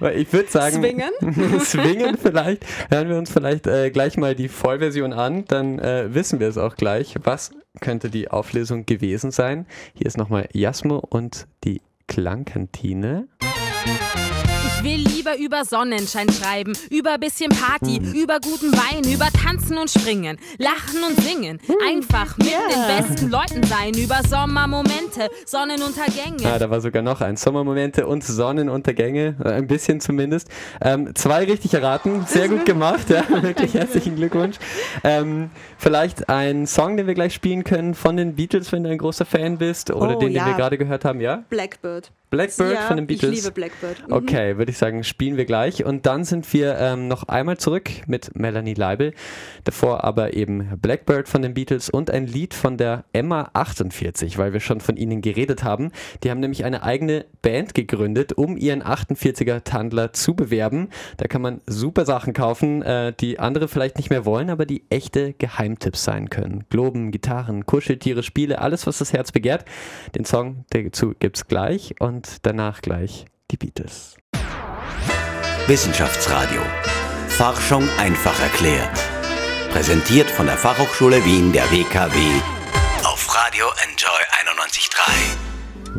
Ich würde sagen, Swingen? swingen vielleicht. Hören wir uns vielleicht äh, gleich mal die Vollversion an, dann äh, wissen wir es auch gleich. Was könnte die Auflösung gewesen sein? Hier ist nochmal Jasmo und die Klangkantine. Ich will lieber über Sonnenschein schreiben, über bisschen Party, über guten Wein, über Tanzen und Springen, Lachen und Singen, einfach mit den besten Leuten sein, über Sommermomente, Sonnenuntergänge. Ah, da war sogar noch ein. Sommermomente und Sonnenuntergänge, äh, ein bisschen zumindest. Ähm, zwei richtig erraten, sehr gut gemacht, ja, wirklich herzlichen Glückwunsch. Ähm, vielleicht ein Song, den wir gleich spielen können von den Beatles, wenn du ein großer Fan bist, oder Oh, den, den ja. wir gerade gehört haben, ja? Blackbird. Blackbird ja, von den Beatles. Ich liebe Blackbird. Mhm. Okay, würde ich sagen, spielen wir gleich. Und dann sind wir ähm, noch einmal zurück mit Melanie Leibel. Davor aber eben Blackbird von den Beatles und ein Lied von der Emma 48, weil wir schon von ihnen geredet haben. Die haben nämlich eine eigene Band gegründet, um ihren 48er Tandler zu bewerben. Da kann man super Sachen kaufen, äh, die andere vielleicht nicht mehr wollen, aber die echte Geheimtipps sein können. Globen, Gitarren, Kuscheltiere, Spiele, alles, was das Herz begehrt. Den Song dazu gibt's gleich und danach gleich die Beatles. Wissenschaftsradio. Forschung einfach erklärt. Präsentiert von der Fachhochschule Wien der WKW auf Radio Enjoy 91.3.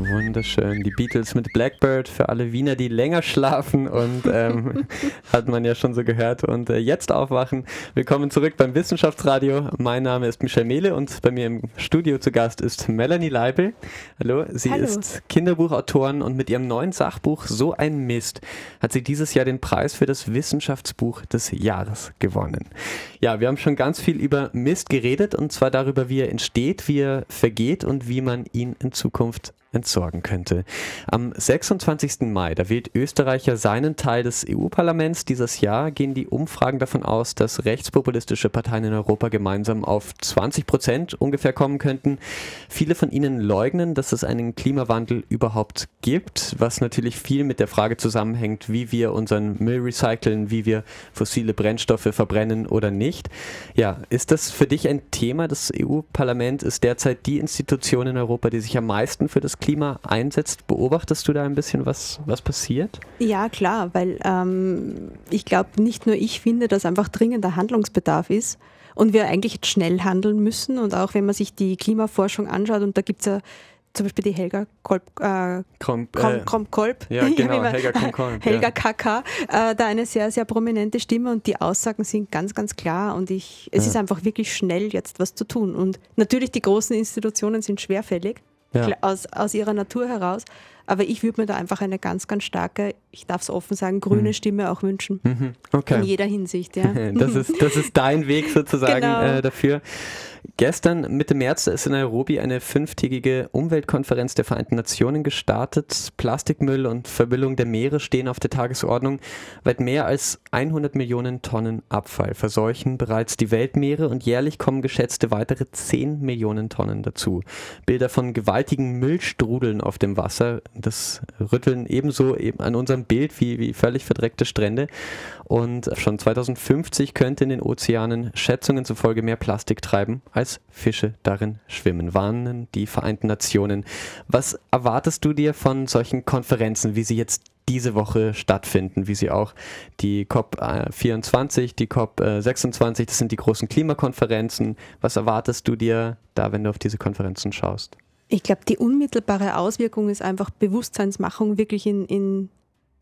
Wunderschön. Die Beatles mit Blackbird für alle Wiener, die länger schlafen und ähm, hat man ja schon so gehört. Und äh, jetzt aufwachen. Willkommen zurück beim Wissenschaftsradio. Mein Name ist Michel Mehle und bei mir im Studio zu Gast ist Melanie Leibel. Hallo, sie Hallo. ist Kinderbuchautorin und mit ihrem neuen Sachbuch So ein Mist hat sie dieses Jahr den Preis für das Wissenschaftsbuch des Jahres gewonnen. Ja, wir haben schon ganz viel über Mist geredet und zwar darüber, wie er entsteht, wie er vergeht und wie man ihn in Zukunft entsorgen könnte. Am 26. Mai, da wählt Österreich ja seinen Teil des EU-Parlaments. Dieses Jahr gehen die Umfragen davon aus, dass rechtspopulistische Parteien in Europa gemeinsam auf 20 Prozent ungefähr kommen könnten. Viele von ihnen leugnen, dass es einen Klimawandel überhaupt gibt, was natürlich viel mit der Frage zusammenhängt, wie wir unseren Müll recyceln, wie wir fossile Brennstoffe verbrennen oder nicht. Ja, ist das für dich ein Thema? Das EU-Parlament ist derzeit die Institution in Europa, die sich am meisten für das Klima einsetzt. Beobachtest du da ein bisschen, was, was passiert? Ja, klar, weil ähm, ich glaube, nicht nur ich finde, dass einfach dringender Handlungsbedarf ist und wir eigentlich schnell handeln müssen. Und auch wenn man sich die Klimaforschung anschaut, und da gibt es ja zum Beispiel die Helga Kolb, äh, Krom, Krom, Krom Kolb, ja, genau, immer- Helga Krom-Kolb, Helga ja. KK, äh, da eine sehr, sehr prominente Stimme und die Aussagen sind ganz, ganz klar und ich, es Ja. ist einfach wirklich schnell jetzt was zu tun. Und natürlich die großen Institutionen sind schwerfällig Ja. aus, aus ihrer Natur heraus, aber ich würde mir da einfach eine ganz, ganz starke, ich darf es offen sagen, grüne Stimme auch wünschen. Mhm, okay. In jeder Hinsicht, ja. Das ist, das ist dein Weg sozusagen Genau. äh, dafür. Gestern, Mitte März, ist in Nairobi eine fünftägige Umweltkonferenz der Vereinten Nationen gestartet. Plastikmüll und Vermüllung der Meere stehen auf der Tagesordnung. Weit mehr als 100 Millionen Tonnen Abfall verseuchen bereits die Weltmeere und jährlich kommen geschätzte weitere 10 Millionen Tonnen dazu. Bilder von gewaltigen Müllstrudeln auf dem Wasser, das rütteln ebenso eben an unserem Bild wie, wie völlig verdreckte Strände. Und schon 2050 könnte in den Ozeanen Schätzungen zufolge mehr Plastik treiben, als Fische darin schwimmen, warnen die Vereinten Nationen. Was erwartest du dir von solchen Konferenzen, wie sie jetzt diese Woche stattfinden, wie sie auch die COP24, die COP26, das sind die großen Klimakonferenzen. Was erwartest du dir da, wenn du auf diese Konferenzen schaust? Ich glaube, die unmittelbare Auswirkung ist einfach Bewusstseinsmachung wirklich in, in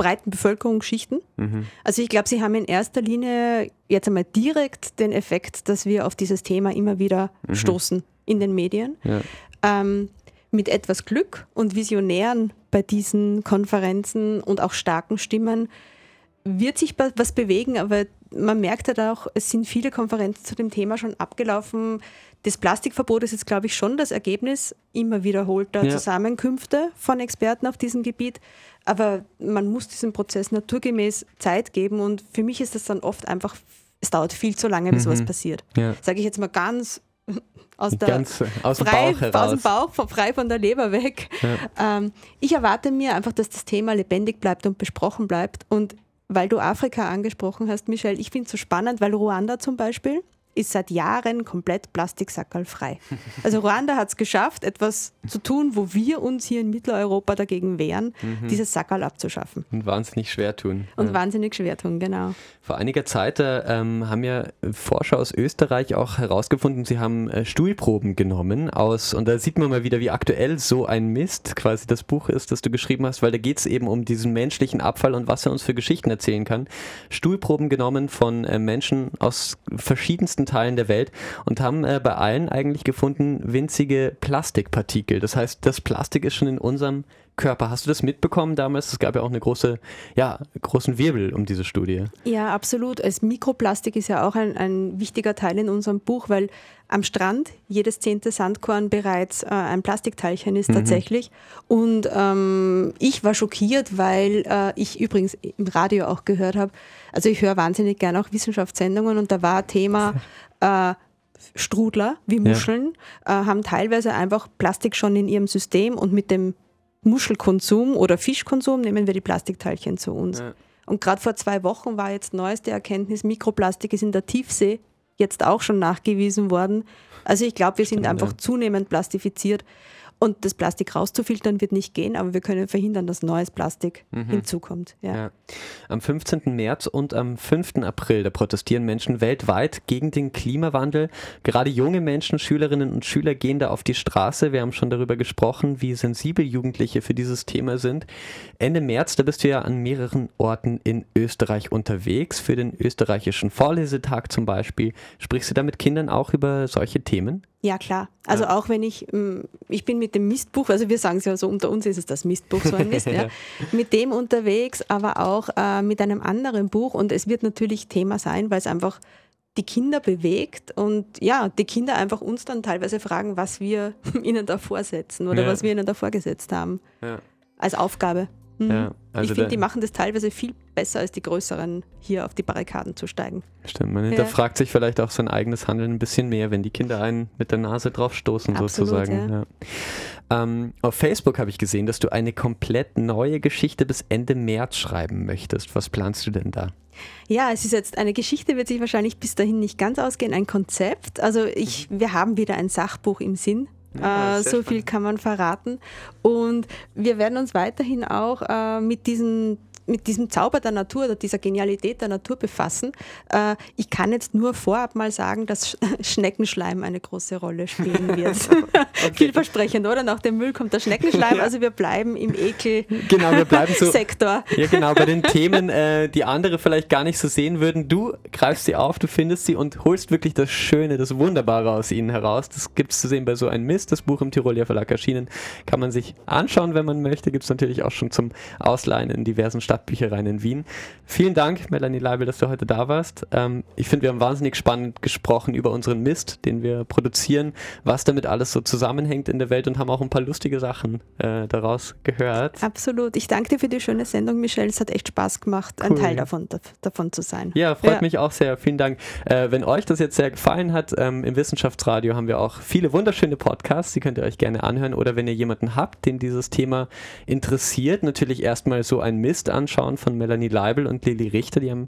breiten Bevölkerungsschichten. Mhm. Also ich glaube, Sie haben in erster Linie jetzt einmal direkt den Effekt, dass wir auf dieses Thema immer wieder Mhm. stoßen in den Medien. Ja. Ähm, mit etwas Glück und Visionären bei diesen Konferenzen und auch starken Stimmen wird sich was bewegen, aber man merkt halt auch, es sind viele Konferenzen zu dem Thema schon abgelaufen. Das Plastikverbot ist jetzt, glaube ich, schon das Ergebnis immer wiederholter Ja. Zusammenkünfte von Experten auf diesem Gebiet. Aber man muss diesem Prozess naturgemäß Zeit geben und für mich ist das dann oft einfach, es dauert viel zu lange, bis Mhm. was passiert. Ja. Sage ich jetzt mal ganz aus der Ganz aus dem frei, Bauch heraus. aus dem Bauch, frei von der Leber weg. Ähm, ich erwarte mir einfach, dass das Thema lebendig bleibt und besprochen bleibt. Und weil du Afrika angesprochen hast, Michelle, ich finde es so spannend, weil Ruanda zum Beispiel ist seit Jahren komplett plastiksackerlfrei. Also Ruanda hat es geschafft, etwas zu tun, wo wir uns hier in Mitteleuropa dagegen wehren, Mhm. dieses Sackerl abzuschaffen. Und wahnsinnig schwer tun. Und Ja. wahnsinnig schwer tun, genau. Vor einiger Zeit äh, ähm, haben ja Forscher aus Österreich auch herausgefunden, sie haben äh, Stuhlproben genommen aus, und da sieht man mal wieder, wie aktuell so ein Mist quasi das Buch ist, das du geschrieben hast, weil da geht es eben um diesen menschlichen Abfall und was er uns für Geschichten erzählen kann. Stuhlproben genommen von äh, Menschen aus verschiedensten Teilen der Welt und haben äh, bei allen eigentlich gefunden winzige Plastikpartikel. Das heißt, das Plastik ist schon in unserem Körper. Hast du das mitbekommen damals? Es gab ja auch eine große, ja, großen Wirbel um diese Studie. Ja, absolut. Es Mikroplastik ist ja auch ein, ein wichtiger Teil in unserem Buch, weil am Strand jedes zehnte Sandkorn bereits äh, ein Plastikteilchen ist Mhm. tatsächlich. Und ähm, ich war schockiert, weil äh, ich übrigens im Radio auch gehört habe, also ich höre wahnsinnig gerne auch Wissenschaftssendungen und da war Thema äh, Strudler wie Ja. Muscheln, äh, haben teilweise einfach Plastik schon in ihrem System und mit dem Muschelkonsum oder Fischkonsum nehmen wir die Plastikteilchen zu uns. Ja. Und gerade vor zwei Wochen war jetzt neueste Erkenntnis, Mikroplastik ist in der Tiefsee jetzt auch schon nachgewiesen worden. Also ich glaube, wir sind einfach zunehmend plastifiziert. Und das Plastik rauszufiltern wird nicht gehen, aber wir können verhindern, dass neues Plastik Mhm. hinzukommt. Ja. Ja. Am 15. März und am 5. April, da protestieren Menschen weltweit gegen den Klimawandel. Gerade junge Menschen, Schülerinnen und Schüler gehen da auf die Straße. Wir haben schon darüber gesprochen, wie sensibel Jugendliche für dieses Thema sind. Ende März, da bist du ja an mehreren Orten in Österreich unterwegs. Für den österreichischen Vorlesetag zum Beispiel. Sprichst du da mit Kindern auch über solche Themen? Ja, klar. Also auch wenn ich, ähm, ich bin mit dem Mistbuch, also wir sagen es ja so, unter uns ist es das Mistbuch, so ein Mist, ja, mit dem unterwegs, aber auch äh, mit einem anderen Buch und es wird natürlich Thema sein, weil es einfach die Kinder bewegt und ja, die Kinder einfach uns dann teilweise fragen, was wir ihnen da vorsetzen oder Ja. was wir ihnen da vorgesetzt haben Ja. als Aufgabe. Mhm. Ja, also ich finde, die machen das teilweise viel besser als die Größeren, hier auf die Barrikaden zu steigen. Stimmt, man Ja. hinterfragt sich vielleicht auch sein eigenes Handeln ein bisschen mehr, wenn die Kinder einen mit der Nase drauf stoßen, Absolut, sozusagen. ja. Ja. Ähm, auf Facebook habe ich gesehen, dass du eine komplett neue Geschichte bis Ende März schreiben möchtest. Was planst du denn da? Ja, es ist jetzt eine Geschichte, wird sich wahrscheinlich bis dahin nicht ganz ausgehen, ein Konzept. Also ich, wir haben wieder ein Sachbuch im Sinn Ja, äh, so viel kann man verraten. Und wir werden uns weiterhin auch äh, mit diesen mit diesem Zauber der Natur oder dieser Genialität der Natur befassen. Äh, ich kann jetzt nur vorab mal sagen, dass Sch- Schneckenschleim eine große Rolle spielen wird. Vielversprechend, oder? Nach dem Müll kommt der Schneckenschleim, also wir bleiben im Genau, wir bleiben so. Ekel-Sektor. Ja, genau, bei den Themen, äh, die andere vielleicht gar nicht so sehen würden. Du greifst sie auf, du findest sie und holst wirklich das Schöne, das Wunderbare aus ihnen heraus. Das gibt es zu sehen bei so ein Mist, das Buch im Tiroler Verlag erschienen. Kann man sich anschauen, wenn man möchte. Gibt es natürlich auch schon zum Ausleihen in diversen Stadtbüchereien in Wien. Vielen Dank, Melanie Leibel, dass du heute da warst. Ähm, ich finde, wir haben wahnsinnig spannend gesprochen über unseren Mist, den wir produzieren, was damit alles so zusammenhängt in der Welt und haben auch ein paar lustige Sachen äh, daraus gehört. Absolut. Ich danke dir für die schöne Sendung, Michelle. Es hat echt Spaß gemacht, ein Cool. Teil davon, davon zu sein. Ja, freut Ja. mich auch sehr. Vielen Dank. Äh, wenn euch das jetzt sehr gefallen hat, ähm, im Wissenschaftsradio haben wir auch viele wunderschöne Podcasts, die könnt ihr euch gerne anhören. Oder wenn ihr jemanden habt, den dieses Thema interessiert, natürlich erstmal so ein Mist anschauen von Melanie Leibel und Lili Richter. Die haben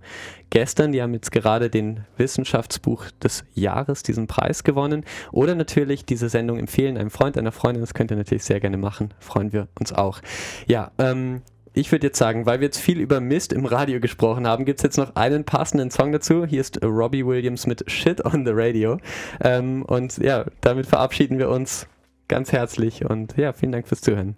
gestern, die haben jetzt gerade den Wissenschaftsbuch des Jahres, diesen Preis gewonnen. Oder natürlich diese Sendung empfehlen, einem Freund, einer Freundin. Das könnt ihr natürlich sehr gerne machen. Freuen wir uns auch. Ja, ähm, ich würde jetzt sagen, weil wir jetzt viel über Mist im Radio gesprochen haben, gibt es jetzt noch einen passenden Song dazu. Hier ist Robbie Williams mit Shit on the Radio. Ähm, und ja, damit verabschieden wir uns ganz herzlich und ja, vielen Dank fürs Zuhören.